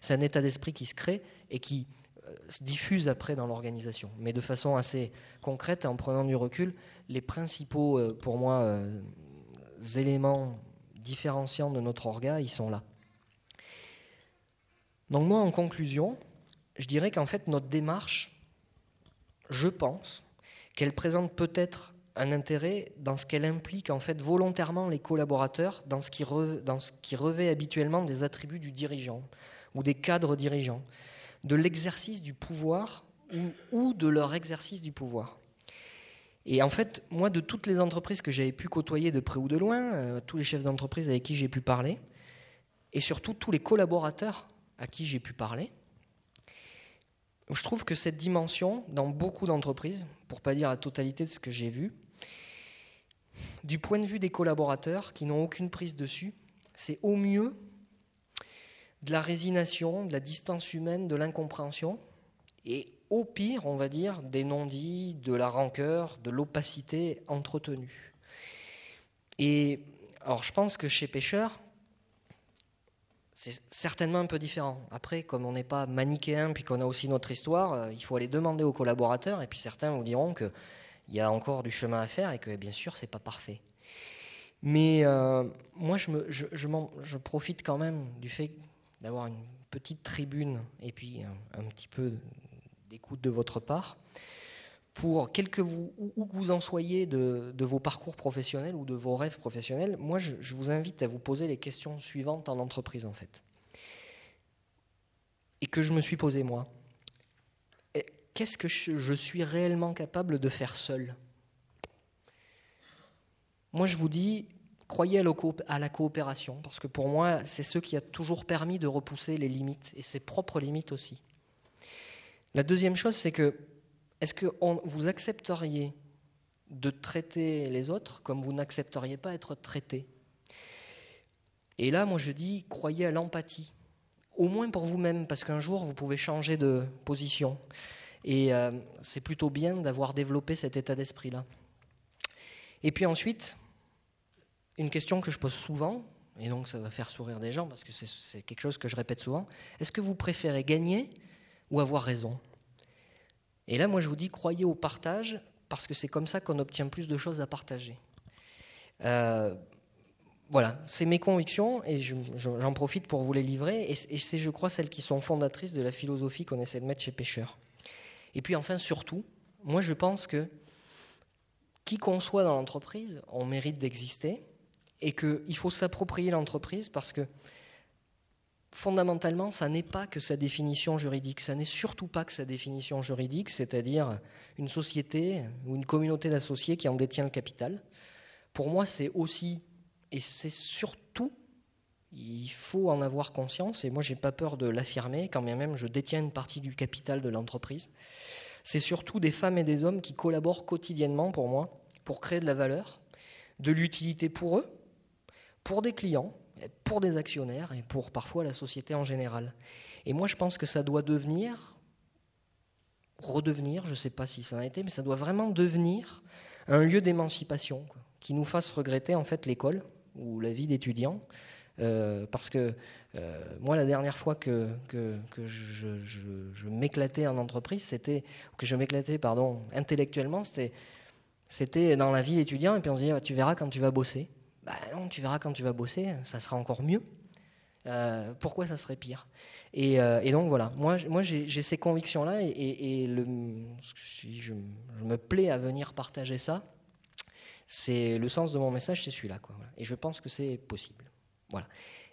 c'est un état d'esprit qui se crée et qui euh, se diffuse après dans l'organisation. Mais de façon assez concrète, en prenant du recul, les principaux, euh, pour moi, éléments différenciants de notre orga, ils sont là. Donc moi, en conclusion, je dirais qu'en fait, notre démarche, je pense qu'elle présente peut-être un intérêt dans ce qu'elle implique en fait volontairement les collaborateurs dans ce, qui dans ce qui revêt habituellement des attributs du dirigeant ou des cadres dirigeants, de l'exercice du pouvoir ou, ou, de leur exercice du pouvoir. Et en fait, moi, de toutes les entreprises que j'avais pu côtoyer de près ou de loin, euh, tous les chefs d'entreprise avec qui j'ai pu parler, et surtout tous les collaborateurs à qui j'ai pu parler. Je trouve que cette dimension, dans beaucoup d'entreprises, pour pas dire la totalité de ce que j'ai vu, du point de vue des collaborateurs qui n'ont aucune prise dessus, c'est au mieux de la résignation, de la distance humaine, de l'incompréhension, et au pire, on va dire, des non-dits, de la rancœur, de l'opacité entretenue. Et alors je pense que chez Pêcheur, c'est certainement un peu différent. Après, comme on n'est pas manichéen, puis qu'on a aussi notre histoire, euh, il faut aller demander aux collaborateurs, et puis certains vous diront qu'il y a encore du chemin à faire et que bien sûr, c'est pas parfait. Mais euh, moi, je, profite quand même du fait d'avoir une petite tribune et puis un petit peu d'écoute de votre part pour quel que vous, où que vous en soyez de, vos parcours professionnels ou de vos rêves professionnels, moi je, vous invite à vous poser les questions suivantes en entreprise en fait. Et que je me suis posé moi. Qu'est-ce que je, suis réellement capable de faire seul? Moi je vous dis, croyez à la coopération, parce que pour moi c'est ce qui a toujours permis de repousser les limites, et ses propres limites aussi. La deuxième chose c'est que est-ce que vous accepteriez de traiter les autres comme vous n'accepteriez pas être traité Et là, moi je dis, croyez à l'empathie, au moins pour vous-même, parce qu'un jour, vous pouvez changer de position. Et euh, c'est plutôt bien d'avoir développé cet état d'esprit-là. Et puis ensuite, une question que je pose souvent, et donc ça va faire sourire des gens, parce que c'est quelque chose que je répète souvent, est-ce que vous préférez gagner ou avoir raison? Et là, moi, je vous dis, croyez au partage, parce que c'est comme ça qu'on obtient plus de choses à partager. Euh, voilà, c'est mes convictions, et j'en profite pour vous les livrer, et, c'est, je crois, celles qui sont fondatrices de la philosophie qu'on essaie de mettre chez Pêcheur. Et puis enfin, surtout, moi, je pense que qui qu'on soit dans l'entreprise, on mérite d'exister, et qu'il faut s'approprier l'entreprise, parce que fondamentalement, ça n'est pas que sa définition juridique, ça n'est surtout pas que sa définition juridique, c'est-à-dire une société ou une communauté d'associés qui en détient le capital. Pour moi, c'est aussi, et c'est surtout, il faut en avoir conscience, et moi, j'ai pas peur de l'affirmer, quand bien même je détiens une partie du capital de l'entreprise. C'est surtout des femmes et des hommes qui collaborent quotidiennement pour moi, pour créer de la valeur, de l'utilité pour eux, pour des clients, pour des actionnaires et pour parfois la société en général. Et moi, je pense que ça doit devenir, redevenir, je ne sais pas si ça a été, mais ça doit vraiment devenir un lieu d'émancipation qui nous fasse regretter en fait l'école ou la vie d'étudiant parce que moi, la dernière fois que, je, m'éclatais en entreprise, c'était que je m'éclatais, pardon, intellectuellement, c'était c'était dans la vie étudiant, et puis on se dit, ah, tu verras quand tu vas bosser. Ben non, tu verras quand tu vas bosser, ça sera encore mieux. pourquoi ça serait pire? Euh, et, donc voilà, moi, j'ai ces convictions-là et, si je, me plais à venir partager ça, c'est le sens de mon message, c'est celui-là. Et je pense que c'est possible. Voilà.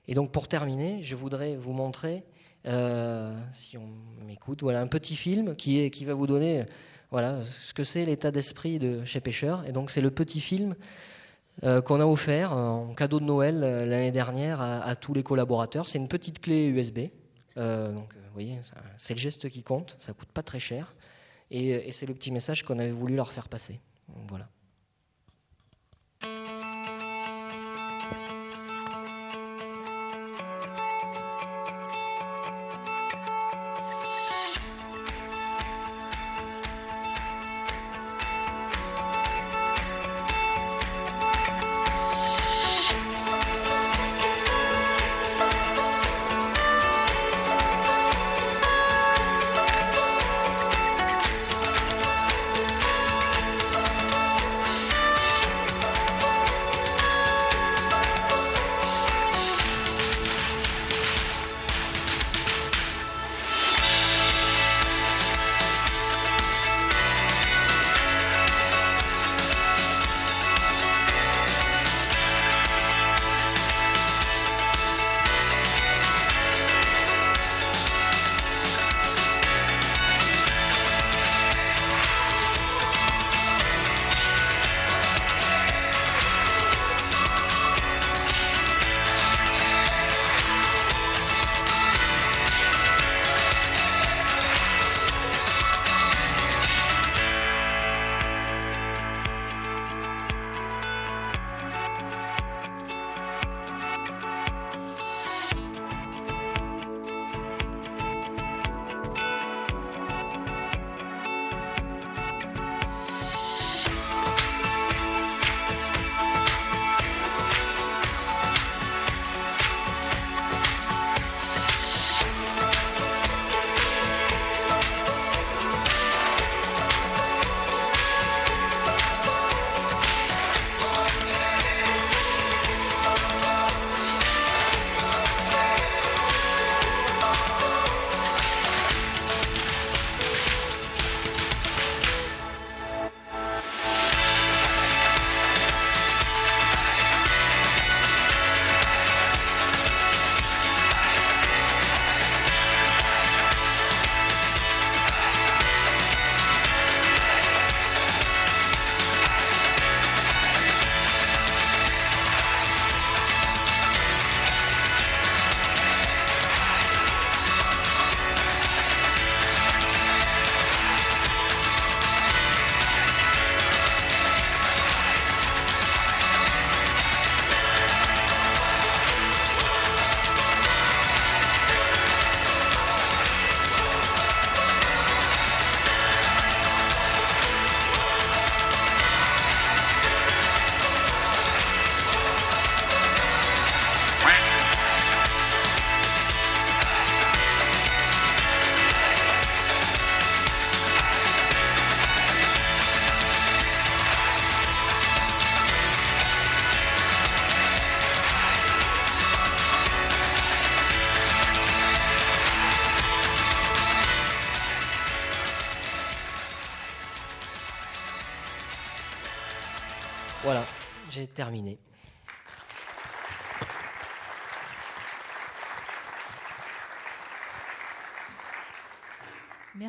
Et donc pour terminer, je voudrais vous montrer, euh, si on m'écoute, voilà un petit film qui, va vous donner voilà, ce que c'est l'état d'esprit de chez Pêcheur. Et donc c'est le petit film euh, qu'on a offert en cadeau de Noël l'année dernière à, tous les collaborateurs. C'est une petite clé USB euh, donc, euh, vous voyez, c'est le geste qui compte, ça coûte pas très cher, et, et c'est le petit message qu'on avait voulu leur faire passer. Voilà.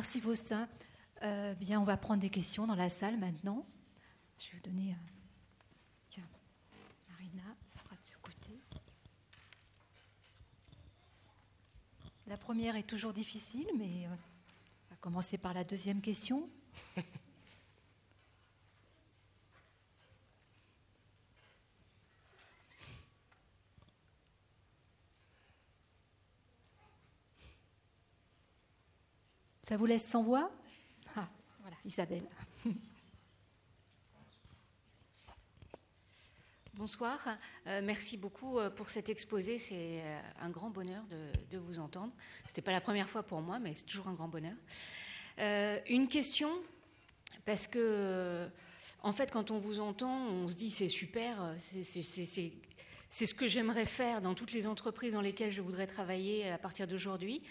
Merci Faustin. Euh, bien, on va prendre des questions dans la salle maintenant. Je vais vous donner. Euh, Marina, ça sera de ce côté. La première est toujours difficile, mais euh, on va commencer par la deuxième question. Ça vous laisse sans voix? Ah, Voilà, Isabelle. Bonsoir, euh, merci beaucoup euh, pour cet exposé. C'est euh, un grand bonheur de, vous entendre. Ce n'était pas la première fois pour moi, mais c'est toujours un grand bonheur. une question, parce que, en fait, quand on vous entend, on se dit c'est super, c'est ce que j'aimerais faire dans toutes les entreprises dans lesquelles je voudrais travailler à partir d'aujourd'hui.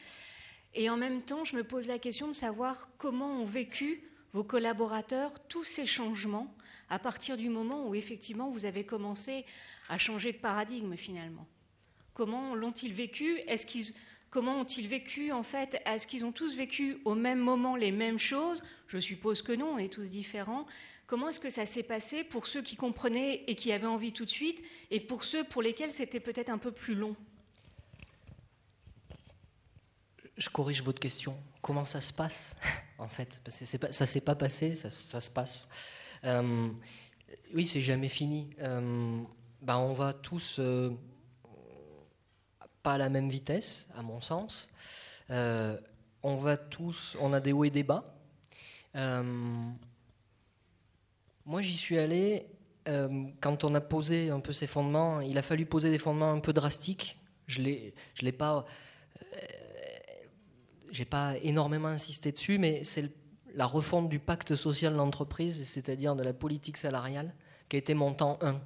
Et en même temps, je me pose la question de savoir comment ont vécu vos collaborateurs tous ces changements à partir du moment où effectivement vous avez commencé à changer de paradigme finalement. Comment l'ont-ils vécu? Est-ce qu'ils comment ont-ils vécu en fait? Est-ce qu'ils ont tous vécu au même moment les mêmes choses? Je suppose que non, on est tous différents. Comment est-ce que ça s'est passé pour ceux qui comprenaient et qui avaient envie tout de suite et pour ceux pour lesquels c'était peut-être un peu plus long? Je corrige votre question. Comment ça se passe en fait? Parce que pas, ça s'est pas passé, ça, se passe. Euh, oui, c'est jamais fini. Euh, bah, on va tous euh, pas à la même vitesse, à mon sens. on va tous, on a des hauts et des bas. moi, j'y suis allé quand on a posé un peu ces fondements. Il a fallu poser des fondements un peu drastiques. Je l'ai, je l'ai pas, j'ai pas énormément insisté dessus, mais c'est la refonte du pacte social d'entreprise, c'est-à-dire de la politique salariale, qui a été mon temps 1.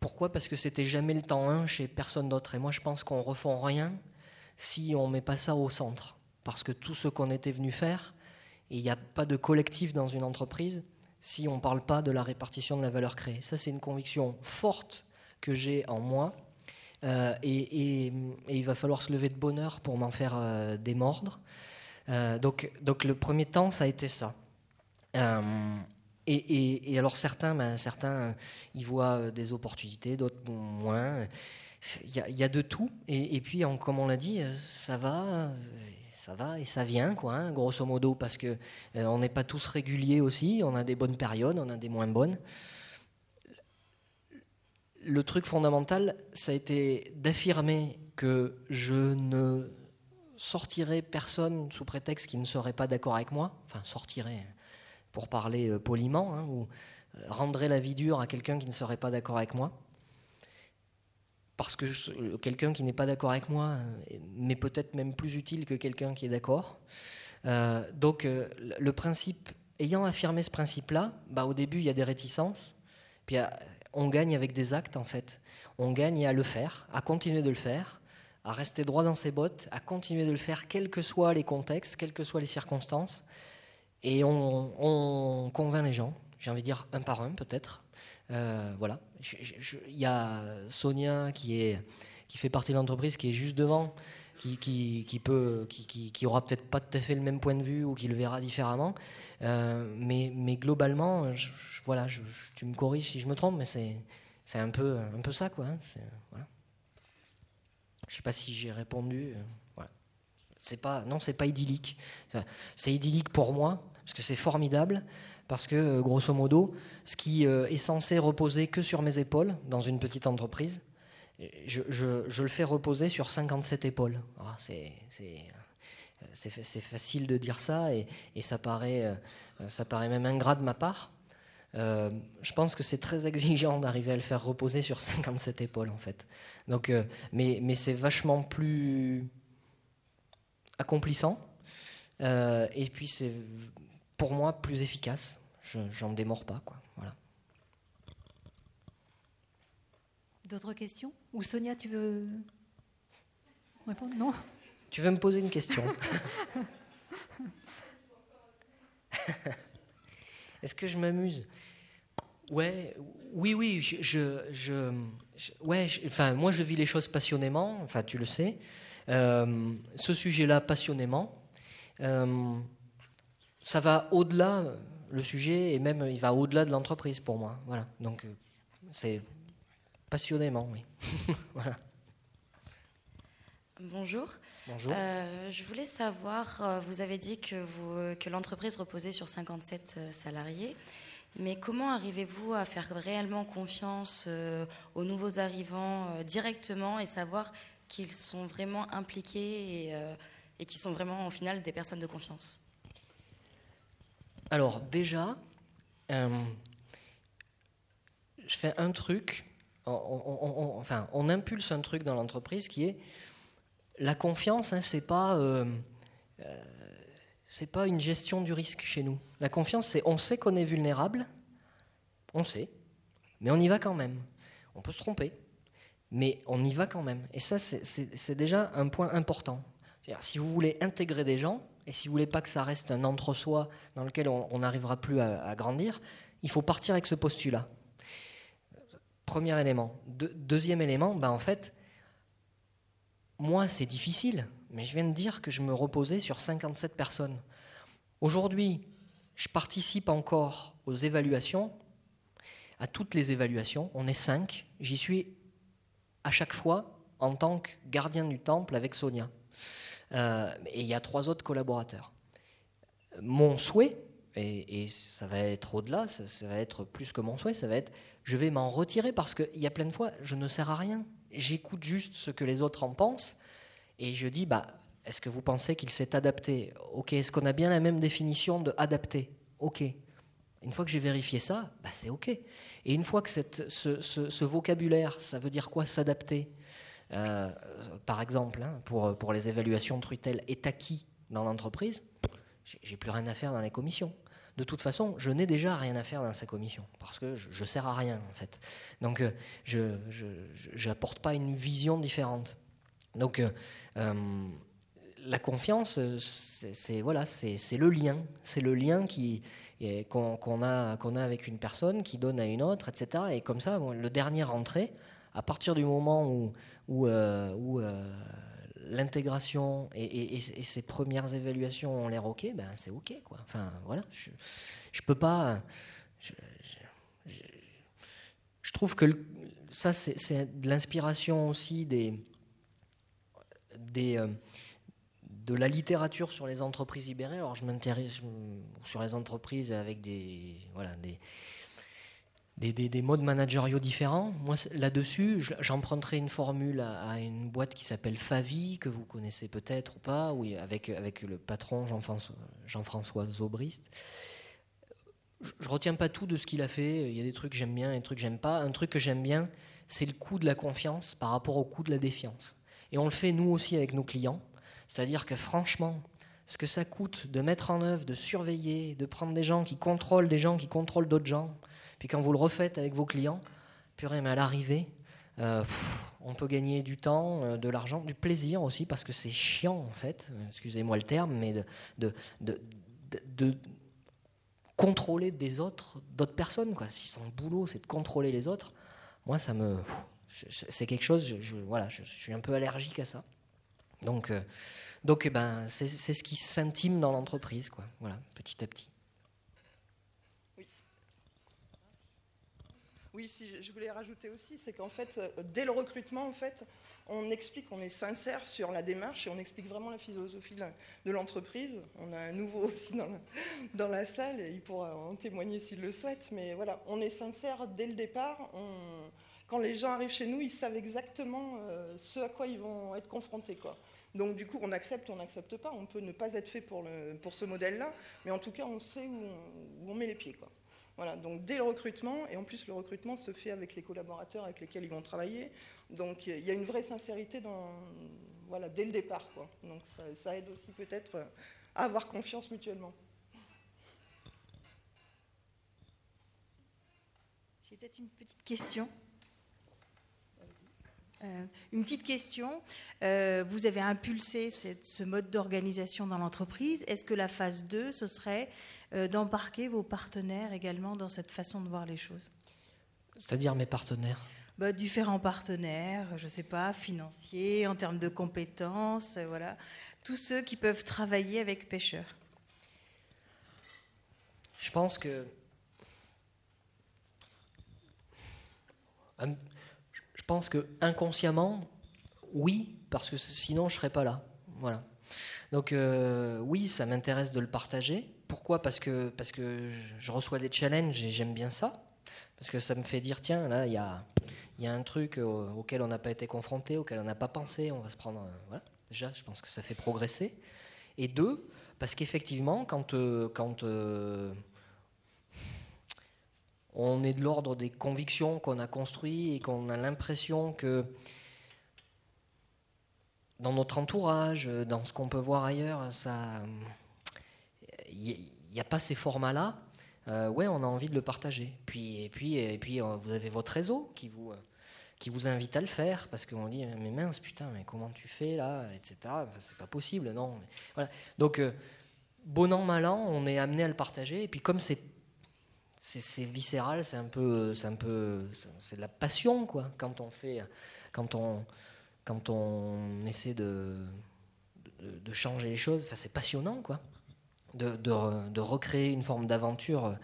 Pourquoi? Parce que c'était jamais le temps 1 chez personne d'autre. Et moi, je pense qu'on refond rien si on met pas ça au centre. Parce que tout ce qu'on était venu faire, il n'y a pas de collectif dans une entreprise si on ne parle pas de la répartition de la valeur créée. Ça, c'est une conviction forte que j'ai en moi. Euh, et, il va falloir se lever de bonheur pour m'en faire euh, démordre. Euh, donc, donc le premier temps, ça a été ça. Euh, et, alors certains, ben, certains, ils voient des opportunités, d'autres moins. Il y, a de tout. Et, puis, comme on l'a dit, ça va, ça va et ça vient, quoi, hein, grosso modo, parce que on n'est pas tous réguliers aussi. On a des bonnes périodes, on a des moins bonnes. Le truc fondamental, ça a été d'affirmer que je ne sortirait personne sous prétexte qu'il ne serait pas d'accord avec moi, enfin sortirait pour parler euh, poliment, hein, ou euh, rendrait la vie dure à quelqu'un qui ne serait pas d'accord avec moi. Parce que euh, quelqu'un qui n'est pas d'accord avec moi m'est peut-être même plus utile que quelqu'un qui est d'accord. donc le principe, ayant affirmé ce principe-là, bah, au début il y a des réticences, puis on gagne avec des actes en fait. On gagne à le faire, à continuer de le faire, à rester droit dans ses bottes, à continuer de le faire, quels que soient les contextes, quelles que soient les circonstances. Et on, convainc les gens, j'ai envie de dire un par un peut-être. Euh, voilà. Il y a Sonia qui, est, qui fait partie de l'entreprise, qui est juste devant, qui, qui, peut, qui, qui, aura peut-être pas tout à fait le même point de vue ou qui le verra différemment. Euh, mais, mais globalement, voilà, tu me corriges si je me trompe, mais c'est un peu, un peu ça. Quoi, hein. voilà. Je sais pas si j'ai répondu. Euh, voilà. C'est pas, non, c'est pas idyllique. C'est idyllique pour moi parce que c'est formidable. Parce que, euh, grosso modo, ce qui est censé reposer que sur mes épaules dans une petite entreprise, je, le fais reposer sur 57 épaules. Ah, c'est, facile de dire ça et, ça, paraît, ça paraît même ingrat de ma part. Euh, je pense que c'est très exigeant d'arriver à le faire reposer sur 57 épaules en fait. Donc, euh, mais, c'est vachement plus accomplissant euh, et puis c'est pour moi plus efficace. J'en démords pas quoi. Voilà. D'autres questions? Ou Sonia, tu veux répondre? Non? Tu veux me poser une question? Est-ce que je m'amuse? Ouais, oui, oui, je, je, ouais, enfin, moi je vis les choses passionnément, enfin tu le sais. Euh, ce sujet-là passionnément, euh, ça va au-delà le sujet et même il va au-delà de l'entreprise pour moi. Voilà, donc euh, c'est passionnément, oui. voilà. Bonjour. Bonjour. Euh, je voulais savoir, euh, vous avez dit que, vous, que l'entreprise reposait sur 57 euh, salariés, mais comment arrivez-vous à faire réellement confiance aux nouveaux arrivants directement et savoir qu'ils sont vraiment impliqués et, et qu'ils sont vraiment au final des personnes de confiance? Alors déjà, je fais un truc, enfin, on impulse un truc dans l'entreprise qui est la confiance, hein. Euh, euh, c'est pas une gestion du risque chez nous. La confiance, c'est on sait qu'on est vulnérable, on sait, mais on y va quand même. On peut se tromper, mais on y va quand même. Et ça, c'est déjà un point important. Si vous voulez intégrer des gens, et si vous voulez pas que ça reste un entre-soi dans lequel on n'arrivera plus à, grandir, il faut partir avec ce postulat. Premier élément. deuxième élément, ben en fait, moi, c'est difficile, mais je viens de dire que je me reposais sur 57 personnes. Aujourd'hui, je participe encore aux évaluations, à toutes les évaluations. On est cinq. J'y suis à chaque fois en tant que gardien du temple avec Sonia. Euh, et il y a trois autres collaborateurs. Mon souhait, et, ça va être au-delà, ça, va être plus que mon souhait, ça va être je vais m'en retirer parce qu'il y a plein de fois, je ne sers à rien. J'écoute juste ce que les autres en pensent et je dis bah, est-ce que vous pensez qu'il s'est adapté? Ok, est-ce qu'on a bien la même définition de adapté? Ok. Une fois que j'ai vérifié ça, bah, c'est ok. Et une fois que cette, ce, vocabulaire, ça veut dire quoi s'adapter? Euh, Par exemple, hein, pour, pour les évaluations de Trutel, est acquis dans l'entreprise, j'ai plus rien à faire dans les commissions. De toute façon, je n'ai déjà rien à faire dans ces commissions parce que je, ne sers à rien en fait. Donc, euh, je n'apporte pas une vision différente. Donc, euh, euh, la confiance, c'est voilà, le lien, c'est le lien qu'on a qu'on a avec une personne, qui donne à une autre, etc. Et comme ça, le dernier rentré, à partir du moment où l'intégration et, ses premières évaluations ont l'air ok, ben c'est ok quoi. Enfin voilà, je, peux pas. Je, je trouve que ça c'est de l'inspiration aussi des, des euh, de la littérature sur les entreprises libérées. Alors je m'intéresse sur les entreprises avec des voilà des des, des, modes managériaux différents. Moi, là-dessus, j'emprunterai une formule à, une boîte qui s'appelle Favi, que vous connaissez peut-être ou pas, oui, avec, avec le patron Jean-François Jean Zobrist. Je ne retiens pas tout de ce qu'il a fait. Il y a des trucs que j'aime bien et des trucs que j'aime pas. Un truc que j'aime bien, c'est le coût de la confiance par rapport au coût de la défiance. Et on le fait nous aussi avec nos clients. C'est-à-dire que franchement, ce que ça coûte de mettre en œuvre, de surveiller, de prendre des gens qui contrôlent des gens qui contrôlent d'autres gens, puis quand vous le refaites avec vos clients, purée, mais à l'arrivée, euh, on peut gagner du temps, euh, de l'argent, du plaisir aussi, parce que c'est chiant en fait, excusez-moi le terme, mais de, contrôler des autres, d'autres personnes. Si son boulot c'est de contrôler les autres, moi ça me. C'est quelque chose, je, voilà, je, suis un peu allergique à ça. Donc, euh, donc eh ben, c'est ce qui s'intime dans l'entreprise, quoi. Voilà, petit à petit. Oui, si je voulais rajouter aussi, c'est qu'en fait, euh, dès le recrutement, en fait, on explique, on est sincère sur la démarche et on explique vraiment la philosophie de l'entreprise. On a un nouveau aussi dans la, salle et il pourra en témoigner s'il le souhaite. Mais voilà, on est sincère dès le départ. quand les gens arrivent chez nous, ils savent exactement euh, ce à quoi ils vont être confrontés. Donc du coup, on accepte, on n'accepte pas. On peut ne pas être fait pour, ce modèle-là, mais en tout cas, on sait où on, met les pieds. Voilà, donc dès le recrutement, et en plus le recrutement se fait avec les collaborateurs avec lesquels ils vont travailler, donc il y a une vraie sincérité dans, voilà, dès le départ. Quoi. Donc ça, aide aussi peut-être à avoir confiance mutuellement. J'ai peut-être une petite question. Euh, une petite question. Euh, vous avez impulsé ce mode d'organisation dans l'entreprise. Est-ce que la phase 2, ce serait d'embarquer vos partenaires également dans cette façon de voir les choses. C'est-à-dire mes partenaires bah, Différents partenaires, je ne sais pas, financiers, en termes de compétences, euh, voilà. Tous ceux qui peuvent travailler avec pêcheurs. Je pense que. Je pense que inconsciemment, oui, parce que sinon je ne serais pas là. Voilà. Donc euh, oui, ça m'intéresse de le partager. Pourquoi parce que, parce que je reçois des challenges et j'aime bien ça. Parce que ça me fait dire, tiens, là, il y a, y a un truc auquel on n'a pas été confronté, auquel on n'a pas pensé, on va se prendre... Voilà. Déjà, je pense que ça fait progresser. Et deux, parce qu'effectivement, quand, euh, quand, euh, on est de l'ordre des convictions qu'on a construites et qu'on a l'impression que dans notre entourage, dans ce qu'on peut voir ailleurs, ça, il n'y a pas ces formats-là. Euh, ouais, on a envie de le partager. Puis, et puis, et puis, euh, vous avez votre réseau qui vous, euh, qui vous invite à le faire parce qu'on dit mais mince putain, mais comment tu fais là, etc. c'est pas possible, non. Donc bon an mal an, on est amené à le partager. Et puis comme c'est c'est viscéral, c'est un peu, c'est un peu, c'est de la passion quoi. Quand on fait, quand on, quand on essaie de, de, changer les choses, enfin, c'est passionnant quoi. De, recréer une forme d'aventure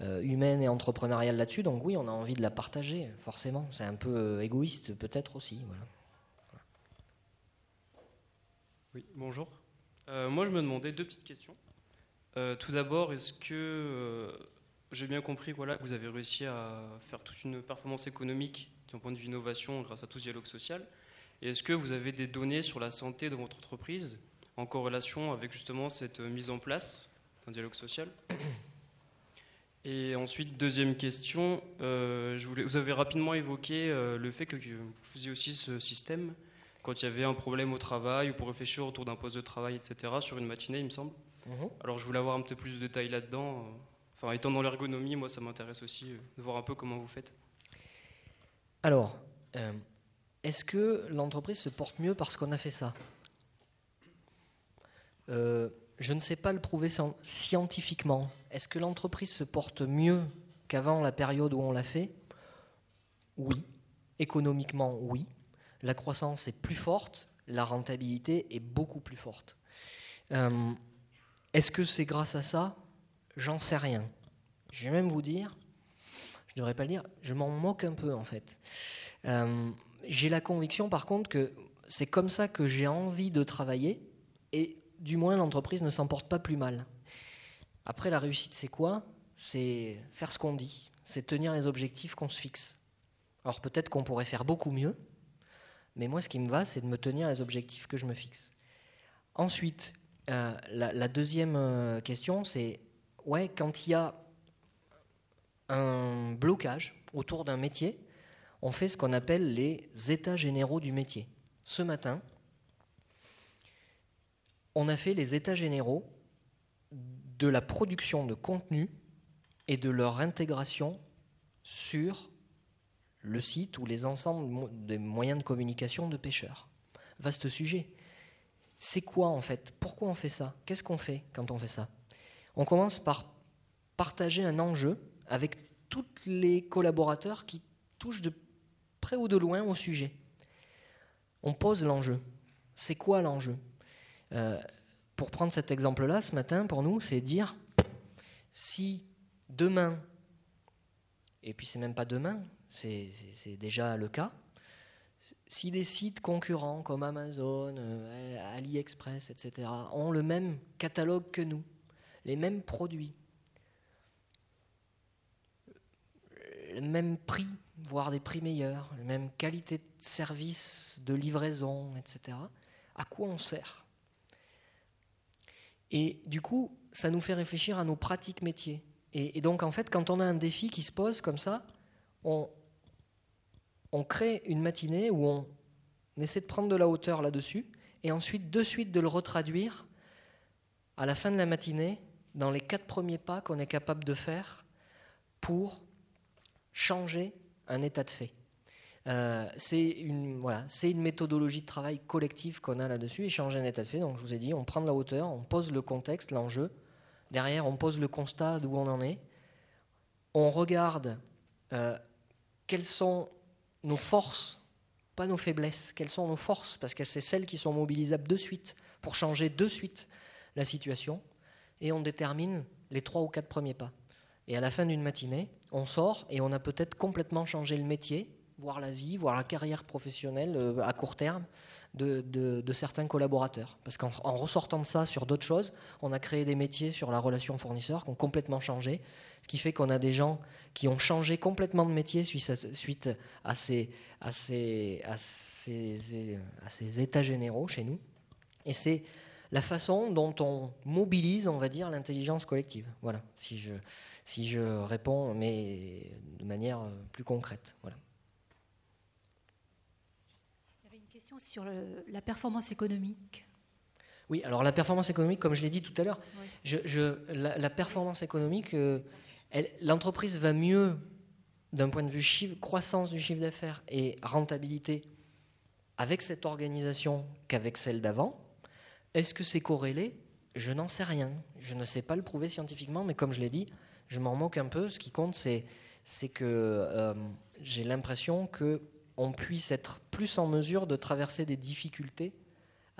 euh, humaine et entrepreneuriale là-dessus. Donc oui, on a envie de la partager, forcément. C'est un peu euh, égoïste peut-être aussi. Oui, bonjour. Euh, moi, je me demandais deux petites questions. tout d'abord, est-ce que j'ai bien compris que vous avez réussi à faire toute une performance économique d'un point de vue innovation grâce à tout ce dialogue social? Et est-ce que vous avez des données sur la santé de votre entreprise? En corrélation avec justement cette mise en place d'un dialogue social Et ensuite, deuxième question, euh, je voulais, vous avez rapidement évoqué euh, le fait que, vous faisiez aussi ce système quand il y avait un problème au travail ou pour réfléchir autour d'un poste de travail, etc., sur une matinée, il me semble. Mhm. Alors je voulais avoir un peu plus de détails là-dedans. Enfin, étant dans l'ergonomie, moi, ça m'intéresse aussi euh, de voir un peu comment vous faites. Alors, euh, est-ce que l'entreprise se porte mieux parce qu'on a fait ça? Euh, Je ne sais pas le prouver scientifiquement. Est-ce que l'entreprise se porte mieux qu'avant la période où on l'a fait? Oui. Économiquement, oui. La croissance est plus forte, la rentabilité est beaucoup plus forte. Est-ce que c'est grâce à ça? J'en sais rien. Je vais même vous dire, je ne devrais pas le dire, je m'en moque un peu en fait. Euh, j'ai la conviction par contre que c'est comme ça que j'ai envie de travailler et du moins l'entreprise ne s'en porte pas plus mal. Après la réussite c'est quoi? C'est faire ce qu'on dit, c'est tenir les objectifs qu'on se fixe. Alors peut-être qu'on pourrait faire beaucoup mieux, mais moi ce qui me va c'est de me tenir les objectifs que je me fixe. Ensuite, euh, la, deuxième euh, question c'est ouais, quand il y a un blocage autour d'un métier, on fait ce qu'on appelle les états généraux du métier. Ce matin, on a fait les états généraux de la production de contenu et de leur intégration sur le site ou les ensembles des moyens de communication de pêcheurs. Vaste sujet. C'est quoi en fait? Pourquoi on fait ça? Qu'est-ce qu'on fait quand on fait ça? On commence par partager un enjeu avec tous les collaborateurs qui touchent de près ou de loin au sujet. On pose l'enjeu. C'est quoi l'enjeu? Euh, Pour prendre cet exemple-là, ce matin, pour nous, c'est dire si demain, et puis c'est même pas demain, c'est déjà le cas, si des sites concurrents comme Amazon, euh, AliExpress, etc., ont le même catalogue que nous, les mêmes produits, le même prix, voire des prix meilleurs, la même qualité de service, de livraison, etc. À quoi on sert? Et du coup, ça nous fait réfléchir à nos pratiques métiers. Et, donc, en fait, quand on a un défi qui se pose comme ça, on, on crée une matinée où on essaie de prendre de la hauteur là-dessus, et ensuite, de suite, de le retraduire à la fin de la matinée dans les quatre premiers pas qu'on est capable de faire pour changer un état de fait. Euh, c'est une, voilà, une méthodologie de travail collective qu'on a là-dessus et changer un état de fait. Donc je vous ai dit, on prend de la hauteur, on pose le contexte, l'enjeu. Derrière, on pose le constat d'où on en est. On regarde euh, quelles sont nos forces, pas nos faiblesses, quelles sont nos forces, parce que c'est celles qui sont mobilisables de suite pour changer de suite la situation et on détermine les trois ou quatre premiers pas. Et à la fin d'une matinée, on sort et on a peut-être complètement changé le métier, voire la vie, voire la carrière professionnelle euh, à court terme de, certains collaborateurs. Parce qu'en ressortant de ça sur d'autres choses, on a créé des métiers sur la relation fournisseur qui ont complètement changé, ce qui fait qu'on a des gens qui ont changé complètement de métier suite à, ces, à ces états généraux chez nous. Et c'est la façon dont on mobilise, on va dire, l'intelligence collective. Voilà, si je, si je réponds, mais de manière euh, plus concrète. Voilà. Il y avait une question sur la performance économique. Oui, alors la performance économique, comme je l'ai dit tout à l'heure, je, la, performance économique, euh, l'entreprise va mieux d'un point de vue chiffre, croissance du chiffre d'affaires et rentabilité avec cette organisation qu'avec celle d'avant. Est-ce que c'est corrélé? Je n'en sais rien. Je ne sais pas le prouver scientifiquement, mais comme je l'ai dit, je m'en moque un peu. Ce qui compte, c'est, que euh, j'ai l'impression qu'on puisse être plus en mesure de traverser des difficultés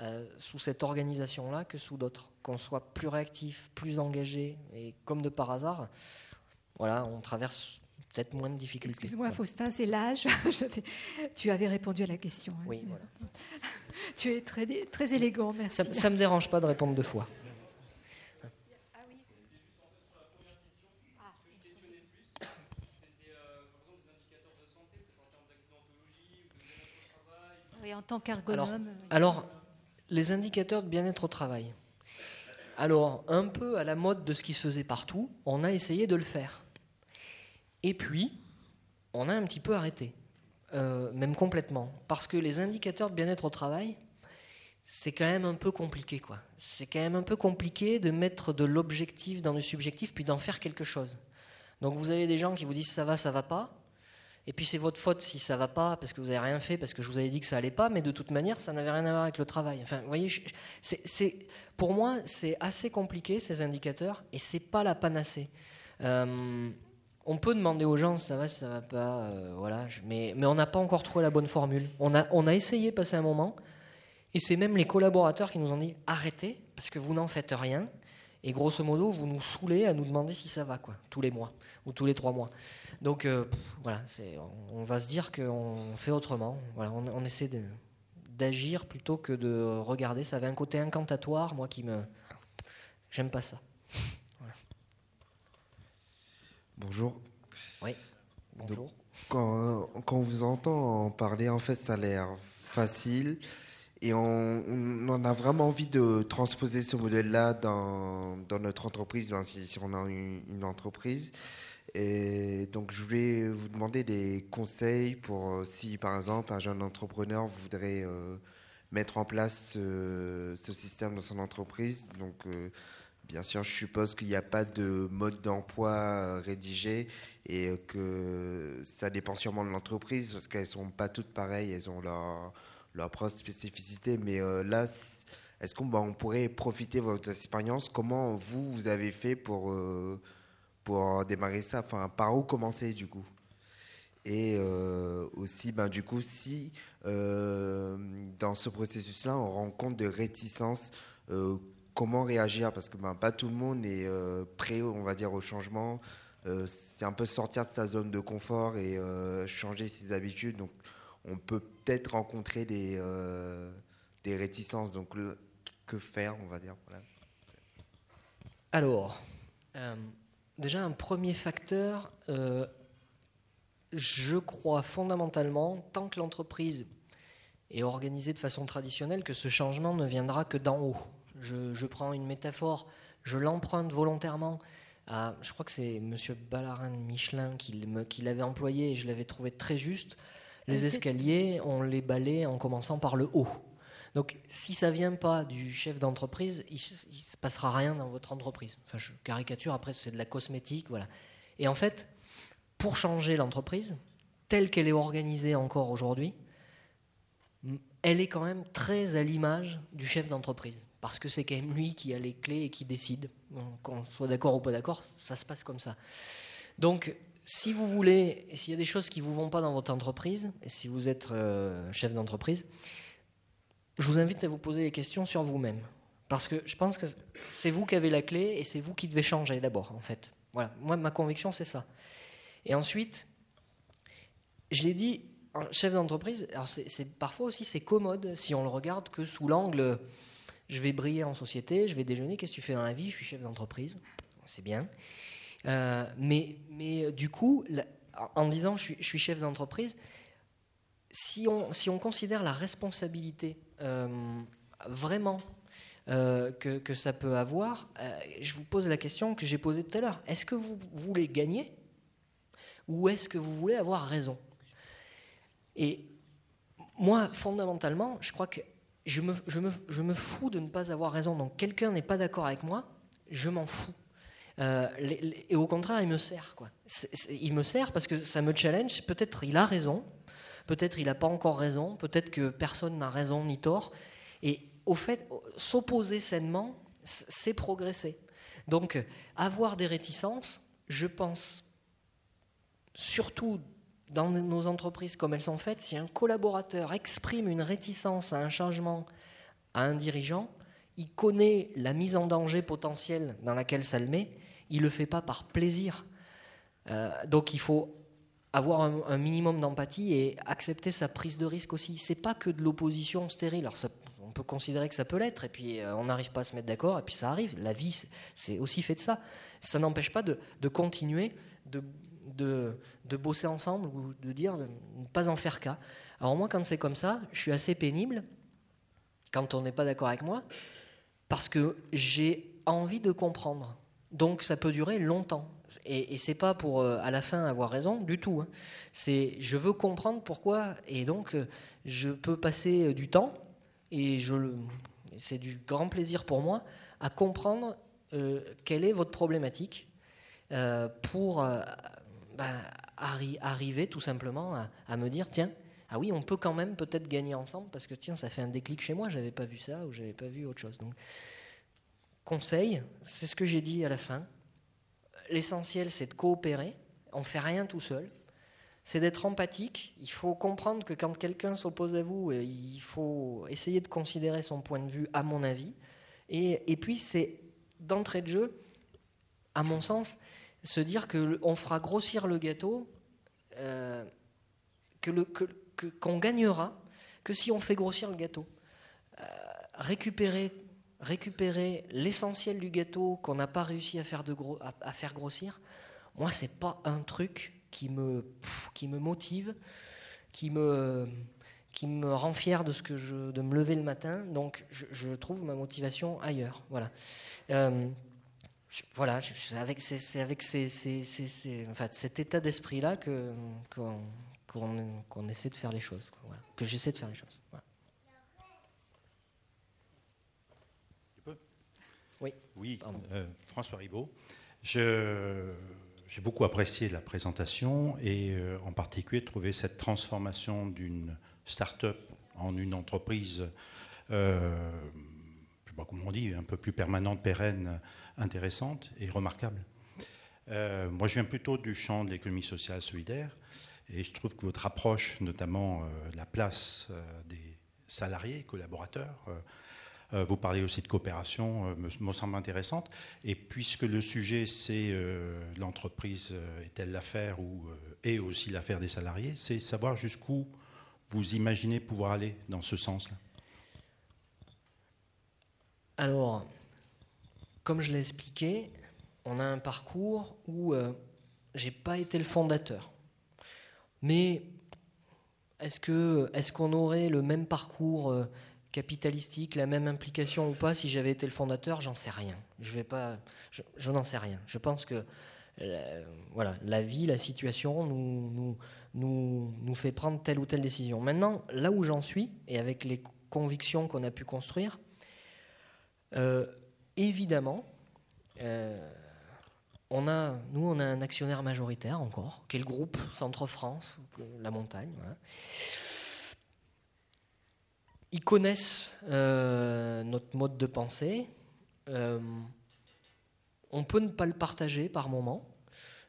euh, sous cette organisation-là que sous d'autres. Qu'on soit plus réactif, plus engagé, et comme de par hasard, voilà, on traverse peut-être moins de difficultés. Excuse-moi, Faustin, c'est l'âge. tu avais répondu à la question. Hein. Oui, voilà. tu es très, très élégant, merci. Ça ne me dérange pas de répondre deux fois. En tant qu'ergonome. alors, les indicateurs de bien-être au travail. Alors, un peu à la mode de ce qui se faisait partout, on a essayé de le faire. Et puis, on a un petit peu arrêté, euh, même complètement, parce que les indicateurs de bien-être au travail, c'est quand même un peu compliqué, quoi. C'est quand même un peu compliqué de mettre de l'objectif dans le subjectif, puis d'en faire quelque chose. Donc vous avez des gens qui vous disent ça va, ça va pas, et puis c'est votre faute si ça va pas, parce que vous n'avez rien fait, parce que je vous avais dit que ça allait pas, mais de toute manière, ça n'avait rien à voir avec le travail. Enfin, voyez, pour moi, c'est assez compliqué ces indicateurs, et c'est pas la panacée. Euh, on peut demander aux gens ça va, ça va pas, euh, voilà, mais, on n'a pas encore trouvé la bonne formule. On a, on a essayé passer un moment, et c'est même les collaborateurs qui nous ont dit arrêtez, parce que vous n'en faites rien, et grosso modo, vous nous saoulez à nous demander si ça va, quoi, tous les mois, ou tous les trois mois. Donc euh, voilà, on, va se dire qu'on fait autrement. Voilà, on, essaie d'agir plutôt que de regarder. Ça avait un côté incantatoire, moi qui me. J'aime pas ça. Bonjour. Oui, bonjour. quand, on vous entend en parler, en fait, ça a l'air facile. Et on, a vraiment envie de transposer ce modèle-là dans, notre entreprise, si, on a une, entreprise. Et donc, je voulais vous demander des conseils pour si, par exemple, un jeune entrepreneur voudrait euh, mettre en place ce, ce, système dans son entreprise. Donc, euh, Bien sûr, je suppose qu'il n'y a pas de mode d'emploi euh, rédigé et que ça dépend sûrement de l'entreprise parce qu'elles ne sont pas toutes pareilles, elles ont leur, leur propre spécificité. Mais euh, là, est-ce qu'on bah, pourrait profiter de votre expérience? Comment vous, vous avez fait pour, euh, pour démarrer ça? Enfin, par où commencer du coup? Et aussi, ben, du coup, si dans ce processus-là, on rencontre des réticences comment réagir? Parce que ben, pas tout le monde est euh, prêt, on va dire, au changement. Euh, c'est un peu sortir de sa zone de confort et euh, changer ses habitudes. Donc, on peut rencontrer des, des réticences. Donc, que faire, on va dire Alors, déjà, un premier facteur, je crois fondamentalement, tant que l'entreprise est organisée de façon traditionnelle, que ce changement ne viendra que d'en haut je, prends une métaphore, je l'emprunte volontairement à, je crois que c'est M. Ballarin Michelin qui, l'avait employé et je l'avais trouvé très juste. Les escaliers, on les balaye en commençant par le haut. Donc, si ça vient pas du chef d'entreprise, il, ne se passera rien dans votre entreprise. Enfin, je caricature. Après, c'est de la cosmétique, voilà. Et en fait, pour changer l'entreprise telle qu'elle est organisée encore aujourd'hui, elle est quand même très à l'image du chef d'entreprise parce que c'est quand même lui qui a les clés et qui décide. Qu'on soit d'accord ou pas d'accord, ça se passe comme ça. Donc, si vous voulez, s'il y a des choses qui ne vous vont pas dans votre entreprise, et si vous êtes euh, chef d'entreprise, je vous invite à vous poser des questions sur vous-même. Parce que je pense que c'est vous qui avez la clé et c'est vous qui devez changer d'abord, en fait. Voilà, moi, ma conviction, c'est ça. Et ensuite, je l'ai dit, chef d'entreprise, alors c'est, parfois aussi c'est commode si on le regarde que sous l'angle je vais briller en société, je vais déjeuner, qu'est-ce que tu fais dans la vie? Je suis chef d'entreprise, c'est bien. Euh, mais, mais euh, du coup, en disant je suis, chef d'entreprise, si on, si on considère la responsabilité euh, vraiment que, que, ça peut avoir, je vous pose la question que j'ai posée tout à l'heure. Est-ce que vous voulez gagner ou est-ce que vous voulez avoir raison? Et moi, fondamentalement, je crois que je me, je, me, je me, fous de ne pas avoir raison. Donc quelqu'un n'est pas d'accord avec moi, je m'en fous. Euh, et au contraire, il me sert. Il me sert parce que ça me challenge. Peut-être il a raison, peut-être il n'a pas encore raison, peut-être que personne n'a raison ni tort. Et au fait, s'opposer sainement, c'est progresser. Donc, avoir des réticences, je pense, surtout dans nos entreprises comme elles sont faites, si un collaborateur exprime une réticence à un changement à un dirigeant, il connaît la mise en danger potentielle dans laquelle ça le met, il ne le fait pas par plaisir. Euh, donc il faut avoir un, minimum d'empathie et accepter sa prise de risque aussi. C'est pas que de l'opposition stérile. Alors on peut considérer que ça peut l'être, et puis euh, on n'arrive pas à se mettre d'accord, et puis ça arrive. La vie, c'est aussi fait de ça. Ça n'empêche pas de, continuer, de, de, de, bosser ensemble, ou de dire de ne pas en faire cas. Alors moi, quand c'est comme ça, je suis assez pénible, quand on n'est pas d'accord avec moi, parce que j'ai envie de comprendre. Donc ça peut durer longtemps. Et, et c'est pas pour euh, à la fin avoir raison du tout. Hein. C'est je veux comprendre pourquoi et donc euh, je peux passer euh, du temps et je c'est du grand plaisir pour moi à comprendre quelle est votre problématique pour bah, arriver tout simplement à, à, me dire tiens ah oui on peut quand même peut-être gagner ensemble parce que tiens ça fait un déclic chez moi j'avais pas vu ça ou j'avais pas vu autre chose donc conseil, c'est ce que j'ai dit à la fin. L'essentiel, c'est de coopérer. On ne fait rien tout seul. C'est d'être empathique. Il faut comprendre que quand quelqu'un s'oppose à vous, euh, il faut essayer de considérer son point de vue, à mon avis. Et, puis, c'est d'entrée de jeu, à mon sens, se dire qu'on fera grossir le gâteau, euh, qu'on gagnera que si on fait grossir le gâteau. Euh, récupérer récupérer l'essentiel du gâteau qu'on n'a pas réussi à faire, grossir, moi, c'est pas un truc qui me, qui me motive, qui me, qui me rend fier de, ce que de me lever le matin. Donc, je, trouve ma motivation ailleurs. Voilà. Euh, voilà, c'est avec, c'est, avec en fait, cet état d'esprit-là que, qu'on, essaie de faire les choses. que j'essaie de faire les choses. Oui, oui euh, François Ribaud. J'ai beaucoup apprécié la présentation et euh, en particulier trouvé cette transformation d'une start-up en une entreprise, euh, je sais pas comment on dit, un peu plus permanente, pérenne, intéressante et remarquable. moi, je viens plutôt du champ de l'économie sociale solidaire et je trouve que votre approche, notamment la place des salariés, collaborateurs, euh, vous parlez aussi de coopération, euh, me, semble intéressante. Et puisque le sujet, c'est euh, l'entreprise est-elle l'affaire ou est aussi l'affaire des salariés, c'est savoir jusqu'où vous imaginez pouvoir aller dans ce sens-là. Alors, comme je l'ai expliqué, on a un parcours où j'ai pas été le fondateur. Mais est-ce que est-ce qu'on aurait le même parcours capitalistique, la même implication ou pas, si j'avais été le fondateur, j'en sais rien. Je vais pas, je, n'en sais rien. Je pense que euh, voilà, la vie, la situation nous, nous, nous, nous, fait prendre telle ou telle décision. Maintenant, là où j'en suis, et avec les convictions qu'on a pu construire, euh, évidemment, euh, on a, nous, on a un actionnaire majoritaire encore, qui est le groupe Centre-France, la montagne. Ils connaissent euh, notre mode de pensée. Euh, on peut ne pas le partager par moment.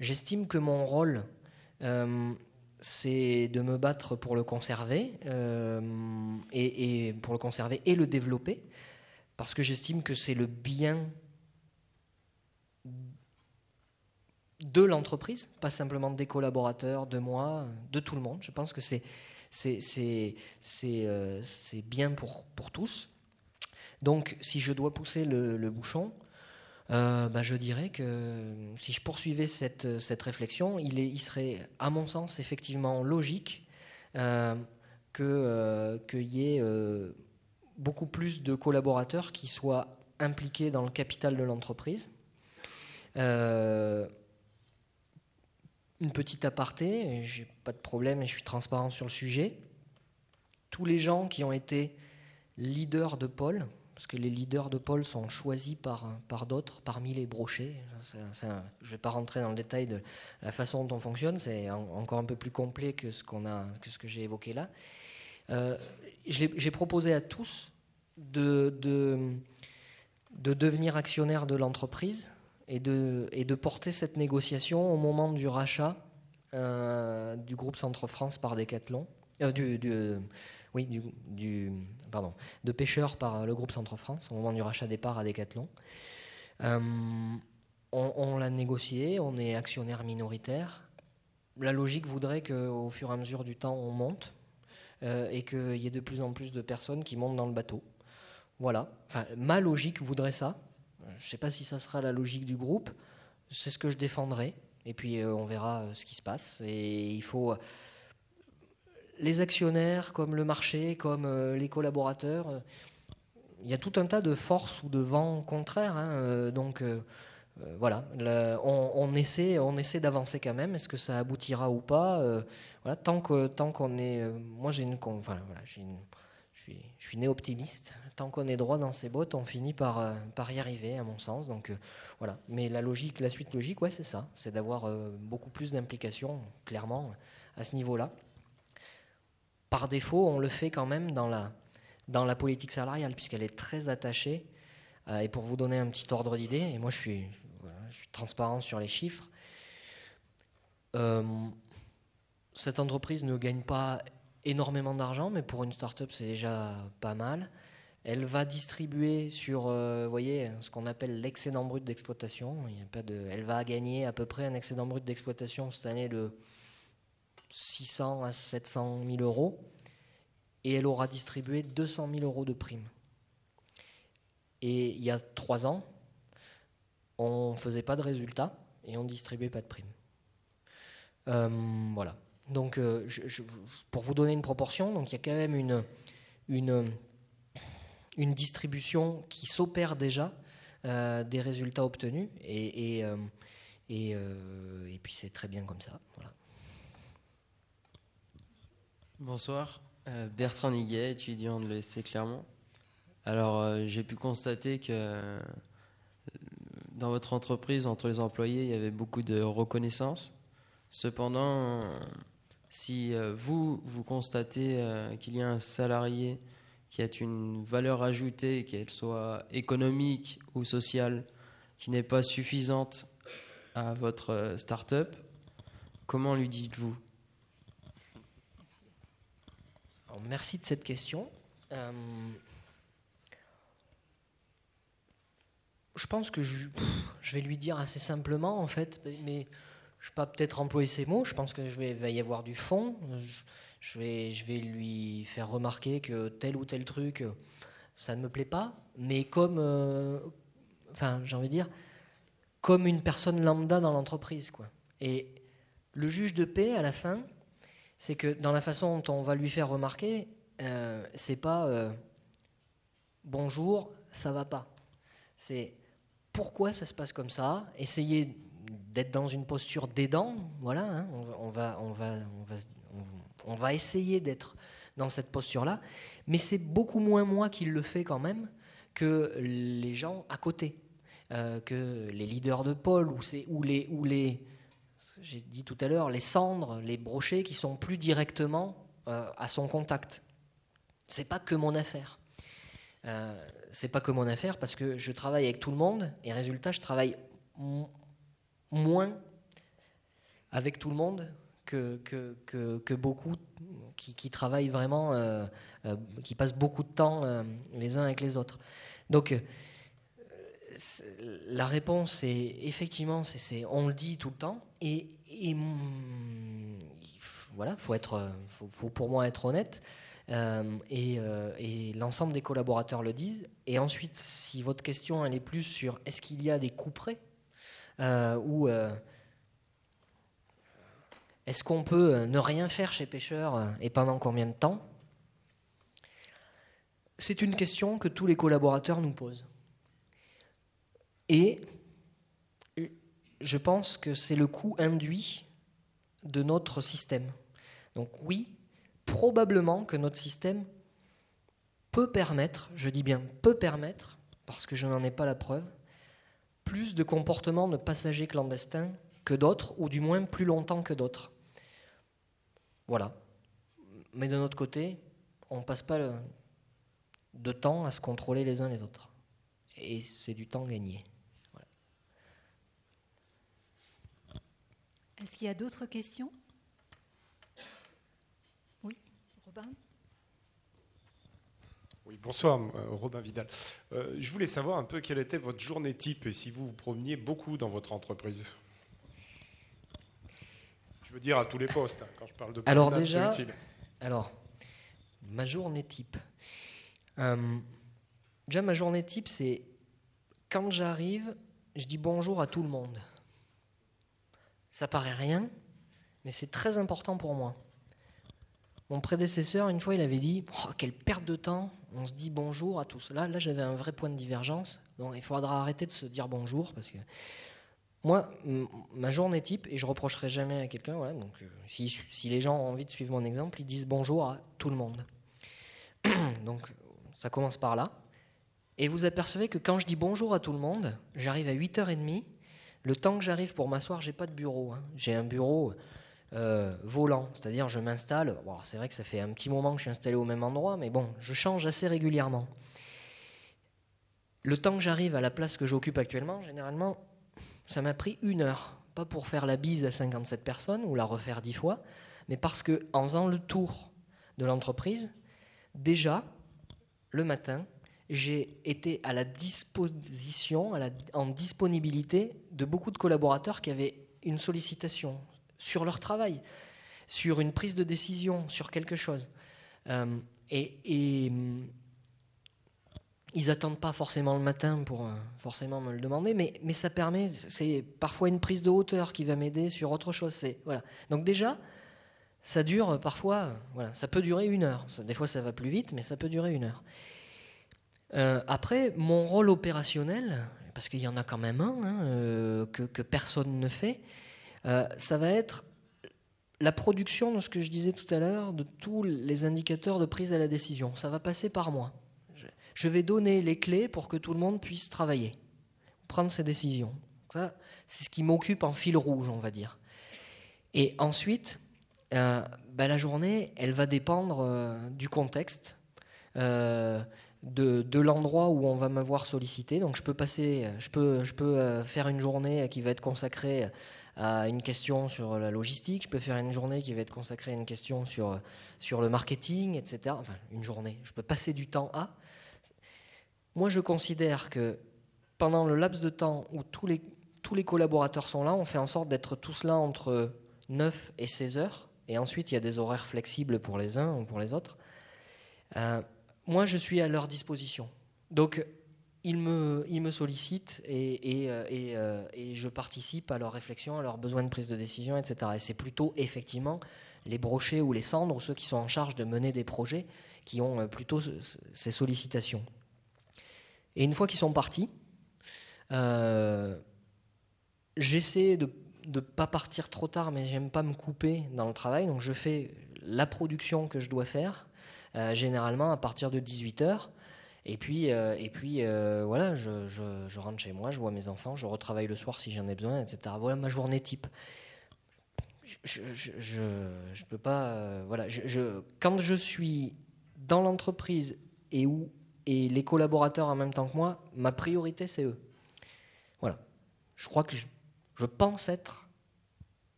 J'estime que mon rôle, euh, c'est de me battre pour le conserver et, et, pour le conserver et le développer, parce que j'estime que c'est le bien de l'entreprise, pas simplement des collaborateurs, de moi, de tout le monde. Je pense que c'est euh, c'est bien pour, pour tous. Donc, si je dois pousser le, bouchon, euh, bah, je dirais que si je poursuivais cette, cette réflexion, il, est, il, serait, à mon sens, effectivement logique euh, qu'il y ait beaucoup plus de collaborateurs qui soient impliqués dans le capital de l'entreprise. Euh, une petite aparté, j'ai pas de problème et je suis transparent sur le sujet. Tous les gens qui ont été leaders de pôle, parce que les leaders de pôle sont choisis par, par d'autres, parmi les brochets. je ne vais pas rentrer dans le détail de la façon dont on fonctionne, c'est encore un peu plus complet que ce, qu'on a, que, ce que j'ai évoqué là. Euh, j'ai proposé à tous de, de, de devenir actionnaire de l'entreprise et de, porter cette négociation au moment du rachat euh, du groupe Centre France par Decathlon, euh, du, oui, pardon, de pêcheurs par le groupe Centre France au moment du rachat des parts à Decathlon. Euh, on, l'a négocié, on est actionnaire minoritaire. La logique voudrait qu'au fur et à mesure du temps, on monte et qu'il y ait de plus en plus de personnes qui montent dans le bateau. Voilà. Ma logique voudrait ça. Je ne sais pas si ça sera la logique du groupe. C'est ce que je défendrai. Et puis euh, on verra euh, ce qui se passe. Et il faut. Euh, les actionnaires, comme le marché, comme les collaborateurs, il y a tout un tas de forces ou de vents contraires. Hein, donc voilà, on, essaie, on essaie d'avancer quand même. Est-ce que ça aboutira ou pas tant tant qu'on est, moi j'ai une, j'ai une je suis, né optimiste. Tant qu'on est droit dans ses bottes, on finit par, euh, y arriver, à mon sens. Donc euh, voilà. Mais la suite logique, ouais, c'est ça. C'est d'avoir euh, beaucoup plus d'implication, clairement, à ce niveau-là. Par défaut, on le fait quand même dans la, politique salariale, puisqu'elle est très attachée. et pour vous donner un petit ordre d'idée, et moi je suis transparent sur les chiffres, cette entreprise ne gagne pas énormément d'argent, mais pour une start-up, c'est déjà pas mal. Elle va distribuer sur, euh, voyez, ce qu'on appelle l'excédent brut d'exploitation. Il a pas de, elle va gagner à peu près un excédent brut d'exploitation cette année de 600 à 700 000 euros. Et elle aura distribué 200 000 euros de primes. Et il y a trois ans, on ne faisait pas de résultats et on ne distribuait pas de primes. Euh, voilà. Donc, euh, pour vous donner une proportion, donc il y a quand même une, une, une distribution qui s'opère déjà euh, des résultats obtenus, et, et, euh, et, puis c'est très bien comme ça. Bonsoir, Bertrand Niguet, étudiant de l'ESC Clermont. Alors, j'ai pu constater que dans votre entreprise, entre les employés, il y avait beaucoup de reconnaissance. Cependant, si euh, vous, vous constatez euh, qu'il y a un salarié qui a une valeur ajoutée, qu'elle soit économique ou sociale, qui n'est pas suffisante à votre euh, start-up, comment lui dites-vous? Merci de cette question. je pense que je, je, vais lui dire assez simplement, en fait, mais je ne vais pas peut-être employer ces mots, je pense que je vais, va y avoir du fond. Je, vais, lui faire remarquer que tel ou tel truc, ça ne me plaît pas, mais comme, euh, enfin, j'ai envie de dire, comme une personne lambda dans l'entreprise, quoi. Et le juge de paix, à la fin, c'est que dans la façon dont on va lui faire remarquer, euh, c'est pas euh, bonjour, ça va pas. C'est pourquoi ça se passe comme ça, essayer d'être dans une posture d'aidant, voilà, hein, on, va, essayer d'être dans cette posture-là, mais c'est beaucoup moins moi qui le fais quand même que les gens à côté, euh, que les leaders de pôle ou, ou les, ou les j'ai dit tout à l'heure, les cendres, les brochets qui sont plus directement euh, à son contact. C'est pas que mon affaire. Euh, c'est pas que mon affaire parce que je travaille avec tout le monde et résultat, je travaille moins avec tout le monde que, que, que, beaucoup qui, travaillent vraiment, euh, euh, qui passent beaucoup de temps euh, les uns avec les autres. Donc, la réponse est effectivement, c'est, on le dit tout le temps, et, et voilà, faut être, faut, pour moi être honnête, et, et l'ensemble des collaborateurs le disent. Et ensuite, si votre question elle est plus sur est-ce qu'il y a des coups près euh, ou euh, est-ce qu'on peut euh, ne rien faire chez pêcheurs et pendant combien de temps? C'est une question que tous les collaborateurs nous posent. Et je pense que c'est le coût induit de notre système. Donc oui, probablement que notre système peut permettre, je dis bien peut permettre, parce que je n'en ai pas la preuve, plus de comportements de passagers clandestins que d'autres, ou du moins plus longtemps que d'autres. Voilà. Mais de notre côté, on ne passe pas de temps à se contrôler les uns les autres. Et c'est du temps gagné. Est-ce qu'il y a d'autres questions? Oui, Robin? Oui, bonsoir, euh, Robin Vidal. Euh, je voulais savoir un peu quelle était votre journée type et si vous vous promeniez beaucoup dans votre entreprise. Je veux dire à tous les postes, hein, quand je parle de Alors déjà, alors, ma journée type. Euh, déjà, ma journée type, c'est quand j'arrive, je dis bonjour à tout le monde. Ça paraît rien, mais c'est très important pour moi. Mon prédécesseur, une fois, il avait dit oh, Quelle perte de temps, on se dit bonjour à tous. Là, là j'avais un vrai point de divergence. Il faudra arrêter de se dire bonjour parce que moi, ma journée type, et je reprocherai jamais à quelqu'un, euh, si, si, les gens ont envie de suivre mon exemple, ils disent bonjour à tout le monde. donc ça commence par là. Et vous apercevez que quand je dis bonjour à tout le monde, j'arrive à 8h30, le temps que j'arrive pour m'asseoir, j'ai pas de bureau. Hein. J'ai un bureau euh, volant, c'est-à-dire je m'installe. c'est vrai que ça fait un petit moment que je suis installé au même endroit, mais bon, je change assez régulièrement. Le temps que j'arrive à la place que j'occupe actuellement, généralement, ça m'a pris une heure. Pas pour faire la bise à 57 personnes ou la refaire dix fois, mais parce que en faisant le tour de l'entreprise, déjà, le matin, j'ai été à la disposition, en disponibilité de beaucoup de collaborateurs qui avaient une sollicitation sur leur travail, sur une prise de décision, sur quelque chose. Euh, et, mm, ils n'attendent pas forcément le matin pour euh, forcément me le demander, mais, ça permet, c'est parfois une prise de hauteur qui va m'aider sur autre chose. Voilà. Donc déjà, ça dure parfois, voilà, ça peut durer une heure. des fois, ça va plus vite, mais ça peut durer une heure. Euh, après, mon rôle opérationnel, parce qu'il y en a quand même un hein, que, personne ne fait, euh, ça va être la production de ce que je disais tout à l'heure, de tous les indicateurs de prise à la décision. Ça va passer par moi. Je vais donner les clés pour que tout le monde puisse travailler, prendre ses décisions. c'est ce qui m'occupe en fil rouge, on va dire. Et ensuite, ben, la journée, elle va dépendre du contexte de, l'endroit où on va m'avoir sollicité. Donc je peux passer, je peux, je peux euh, faire une journée qui va être consacrée à une question sur la logistique, je peux faire une journée qui va être consacrée à une question sur, sur le marketing, etc. Enfin, une journée. Je peux passer du temps à. Moi, je considère que pendant le laps de temps où tous les, tous les collaborateurs sont là, on fait en sorte d'être tous là entre 9 et 16 heures. Et ensuite, il y a des horaires flexibles pour les uns ou pour les autres. Euh, moi, je suis à leur disposition. Donc, ils me, sollicitent euh, euh, et, je participe à leurs réflexions, à leurs besoins de prise de décision, etc. Et c'est plutôt effectivement les brochets ou les cendres, ceux qui sont en charge de mener des projets, qui ont euh, plutôt ces sollicitations. Et une fois qu'ils sont partis, j'essaie de ne pas partir trop tard, mais j'aime pas me couper dans le travail. Donc je fais la production que je dois faire, généralement à partir de 18h. Et puis, euh, et puis euh, voilà, je, je, rentre chez moi, je vois mes enfants, je retravaille le soir si j'en ai besoin, etc. Voilà ma journée type. Je ne peux pas. voilà, je, quand je suis dans l'entreprise et où et les collaborateurs en même temps que moi, ma priorité c'est eux. Voilà. Je crois que je, je pense être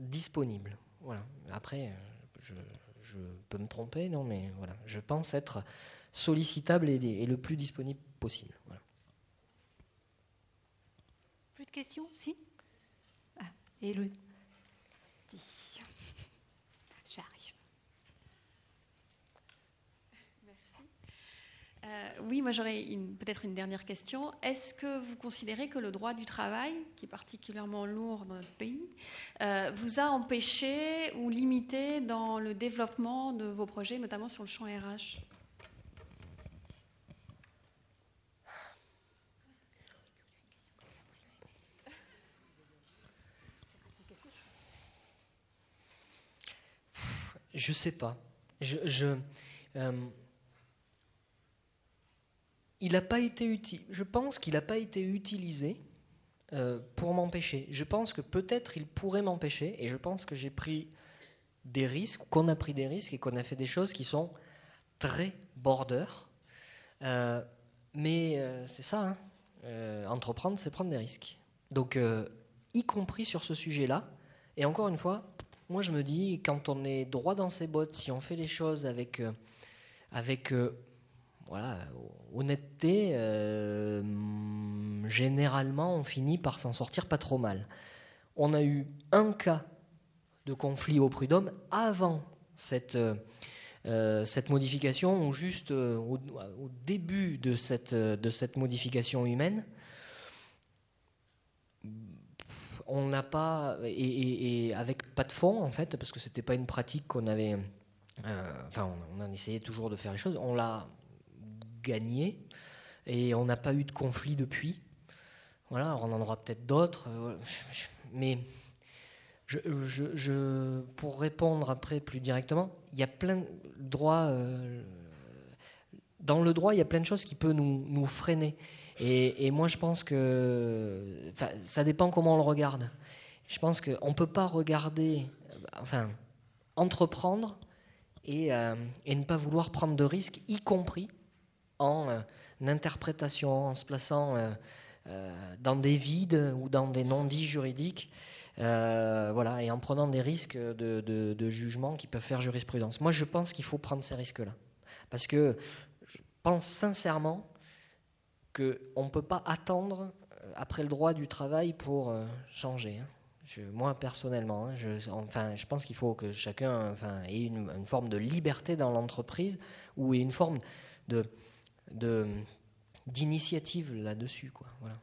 disponible. Voilà. Après, je, je peux me tromper, non, mais voilà, je pense être sollicitable et, le plus disponible possible. Plus de questions? Si? Ah, Et le. Euh, oui, moi j'aurais peut-être une dernière question. Est-ce que vous considérez que le droit du travail, qui est particulièrement lourd dans notre pays, euh, vous a empêché ou limité dans le développement de vos projets, notamment sur le champ RH Je sais pas. Je, euh, il n'a pas été utile. Je pense qu'il n'a pas été utilisé euh, pour m'empêcher. Je pense que peut-être il pourrait m'empêcher, et je pense que j'ai pris des risques, qu'on a pris des risques et qu'on a fait des choses qui sont très border. Euh, mais c'est ça, hein. entreprendre, c'est prendre des risques. Donc, y compris sur ce sujet-là. Et encore une fois, moi je me dis, quand on est droit dans ses bottes, si on fait les choses avec, avec voilà, honnêteté, euh, généralement, on finit par s'en sortir pas trop mal. On a eu un cas de conflit au prud'homme avant cette, euh, modification, ou juste euh, au, début de cette modification humaine. On n'a pas, et, avec pas de fond en fait, parce que c'était pas une pratique qu'on avait. enfin, on, essayé toujours de faire les choses. On l'a gagné. Et on n'a pas eu de conflit depuis. Voilà, on en aura peut-être d'autres. Euh, mais pour répondre après plus directement, il y a plein de droits. Euh, dans le droit, il y a plein de choses qui peuvent nous freiner. Et, moi, je pense que. Ça dépend comment on le regarde. Je pense qu'on ne peut pas regarder. Enfin, entreprendre et, euh, et, ne pas vouloir prendre de risques, y compris en euh, interprétation, en se plaçant euh, dans des vides ou dans des non-dits juridiques. voilà, et en prenant des risques de, jugement qui peuvent faire jurisprudence. Moi, je pense qu'il faut prendre ces risques-là. Parce que je pense sincèrement qu'on ne peut pas attendre après le droit du travail pour changer. Hein. Je, moi, personnellement, hein, je, enfin, je pense qu'il faut que chacun enfin, ait une, une, forme de liberté dans l'entreprise ou une forme de, d'initiative là-dessus. Quoi. Voilà.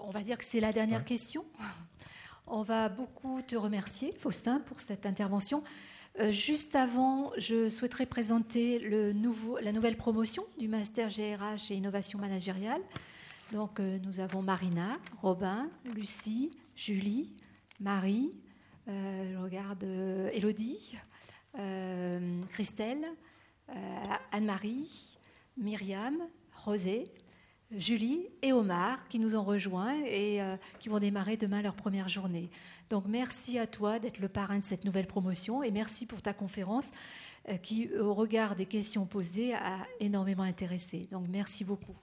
On va dire que c'est la dernière question. On va beaucoup te remercier, Faustin, pour cette intervention. Euh, juste avant, je souhaiterais présenter la nouvelle promotion du Master GRH et Innovation Managériale. Donc, euh, nous avons Marina, Robin, Lucie, Julie, Marie, euh, je regarde Elodie, Christelle, Anne-Marie, Myriam, Rosé, Julie et Omar qui nous ont rejoints et qui vont démarrer demain leur première journée. Donc merci à toi d'être le parrain de cette nouvelle promotion et merci pour ta conférence euh, qui, au regard des questions posées, a énormément intéressé. Donc merci beaucoup.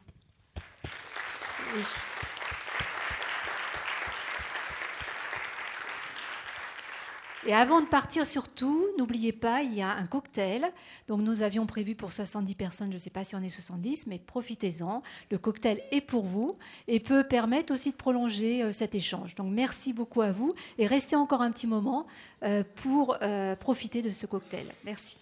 Avant de partir, surtout, n'oubliez pas, il y a un cocktail. Donc nous avions prévu pour 70 personnes, je ne sais pas si on est 70, mais profitez-en. Le cocktail est pour vous et peut permettre aussi de prolonger euh, cet échange. Donc merci beaucoup à vous et restez encore un petit moment euh, pour euh, profiter de ce cocktail. Merci.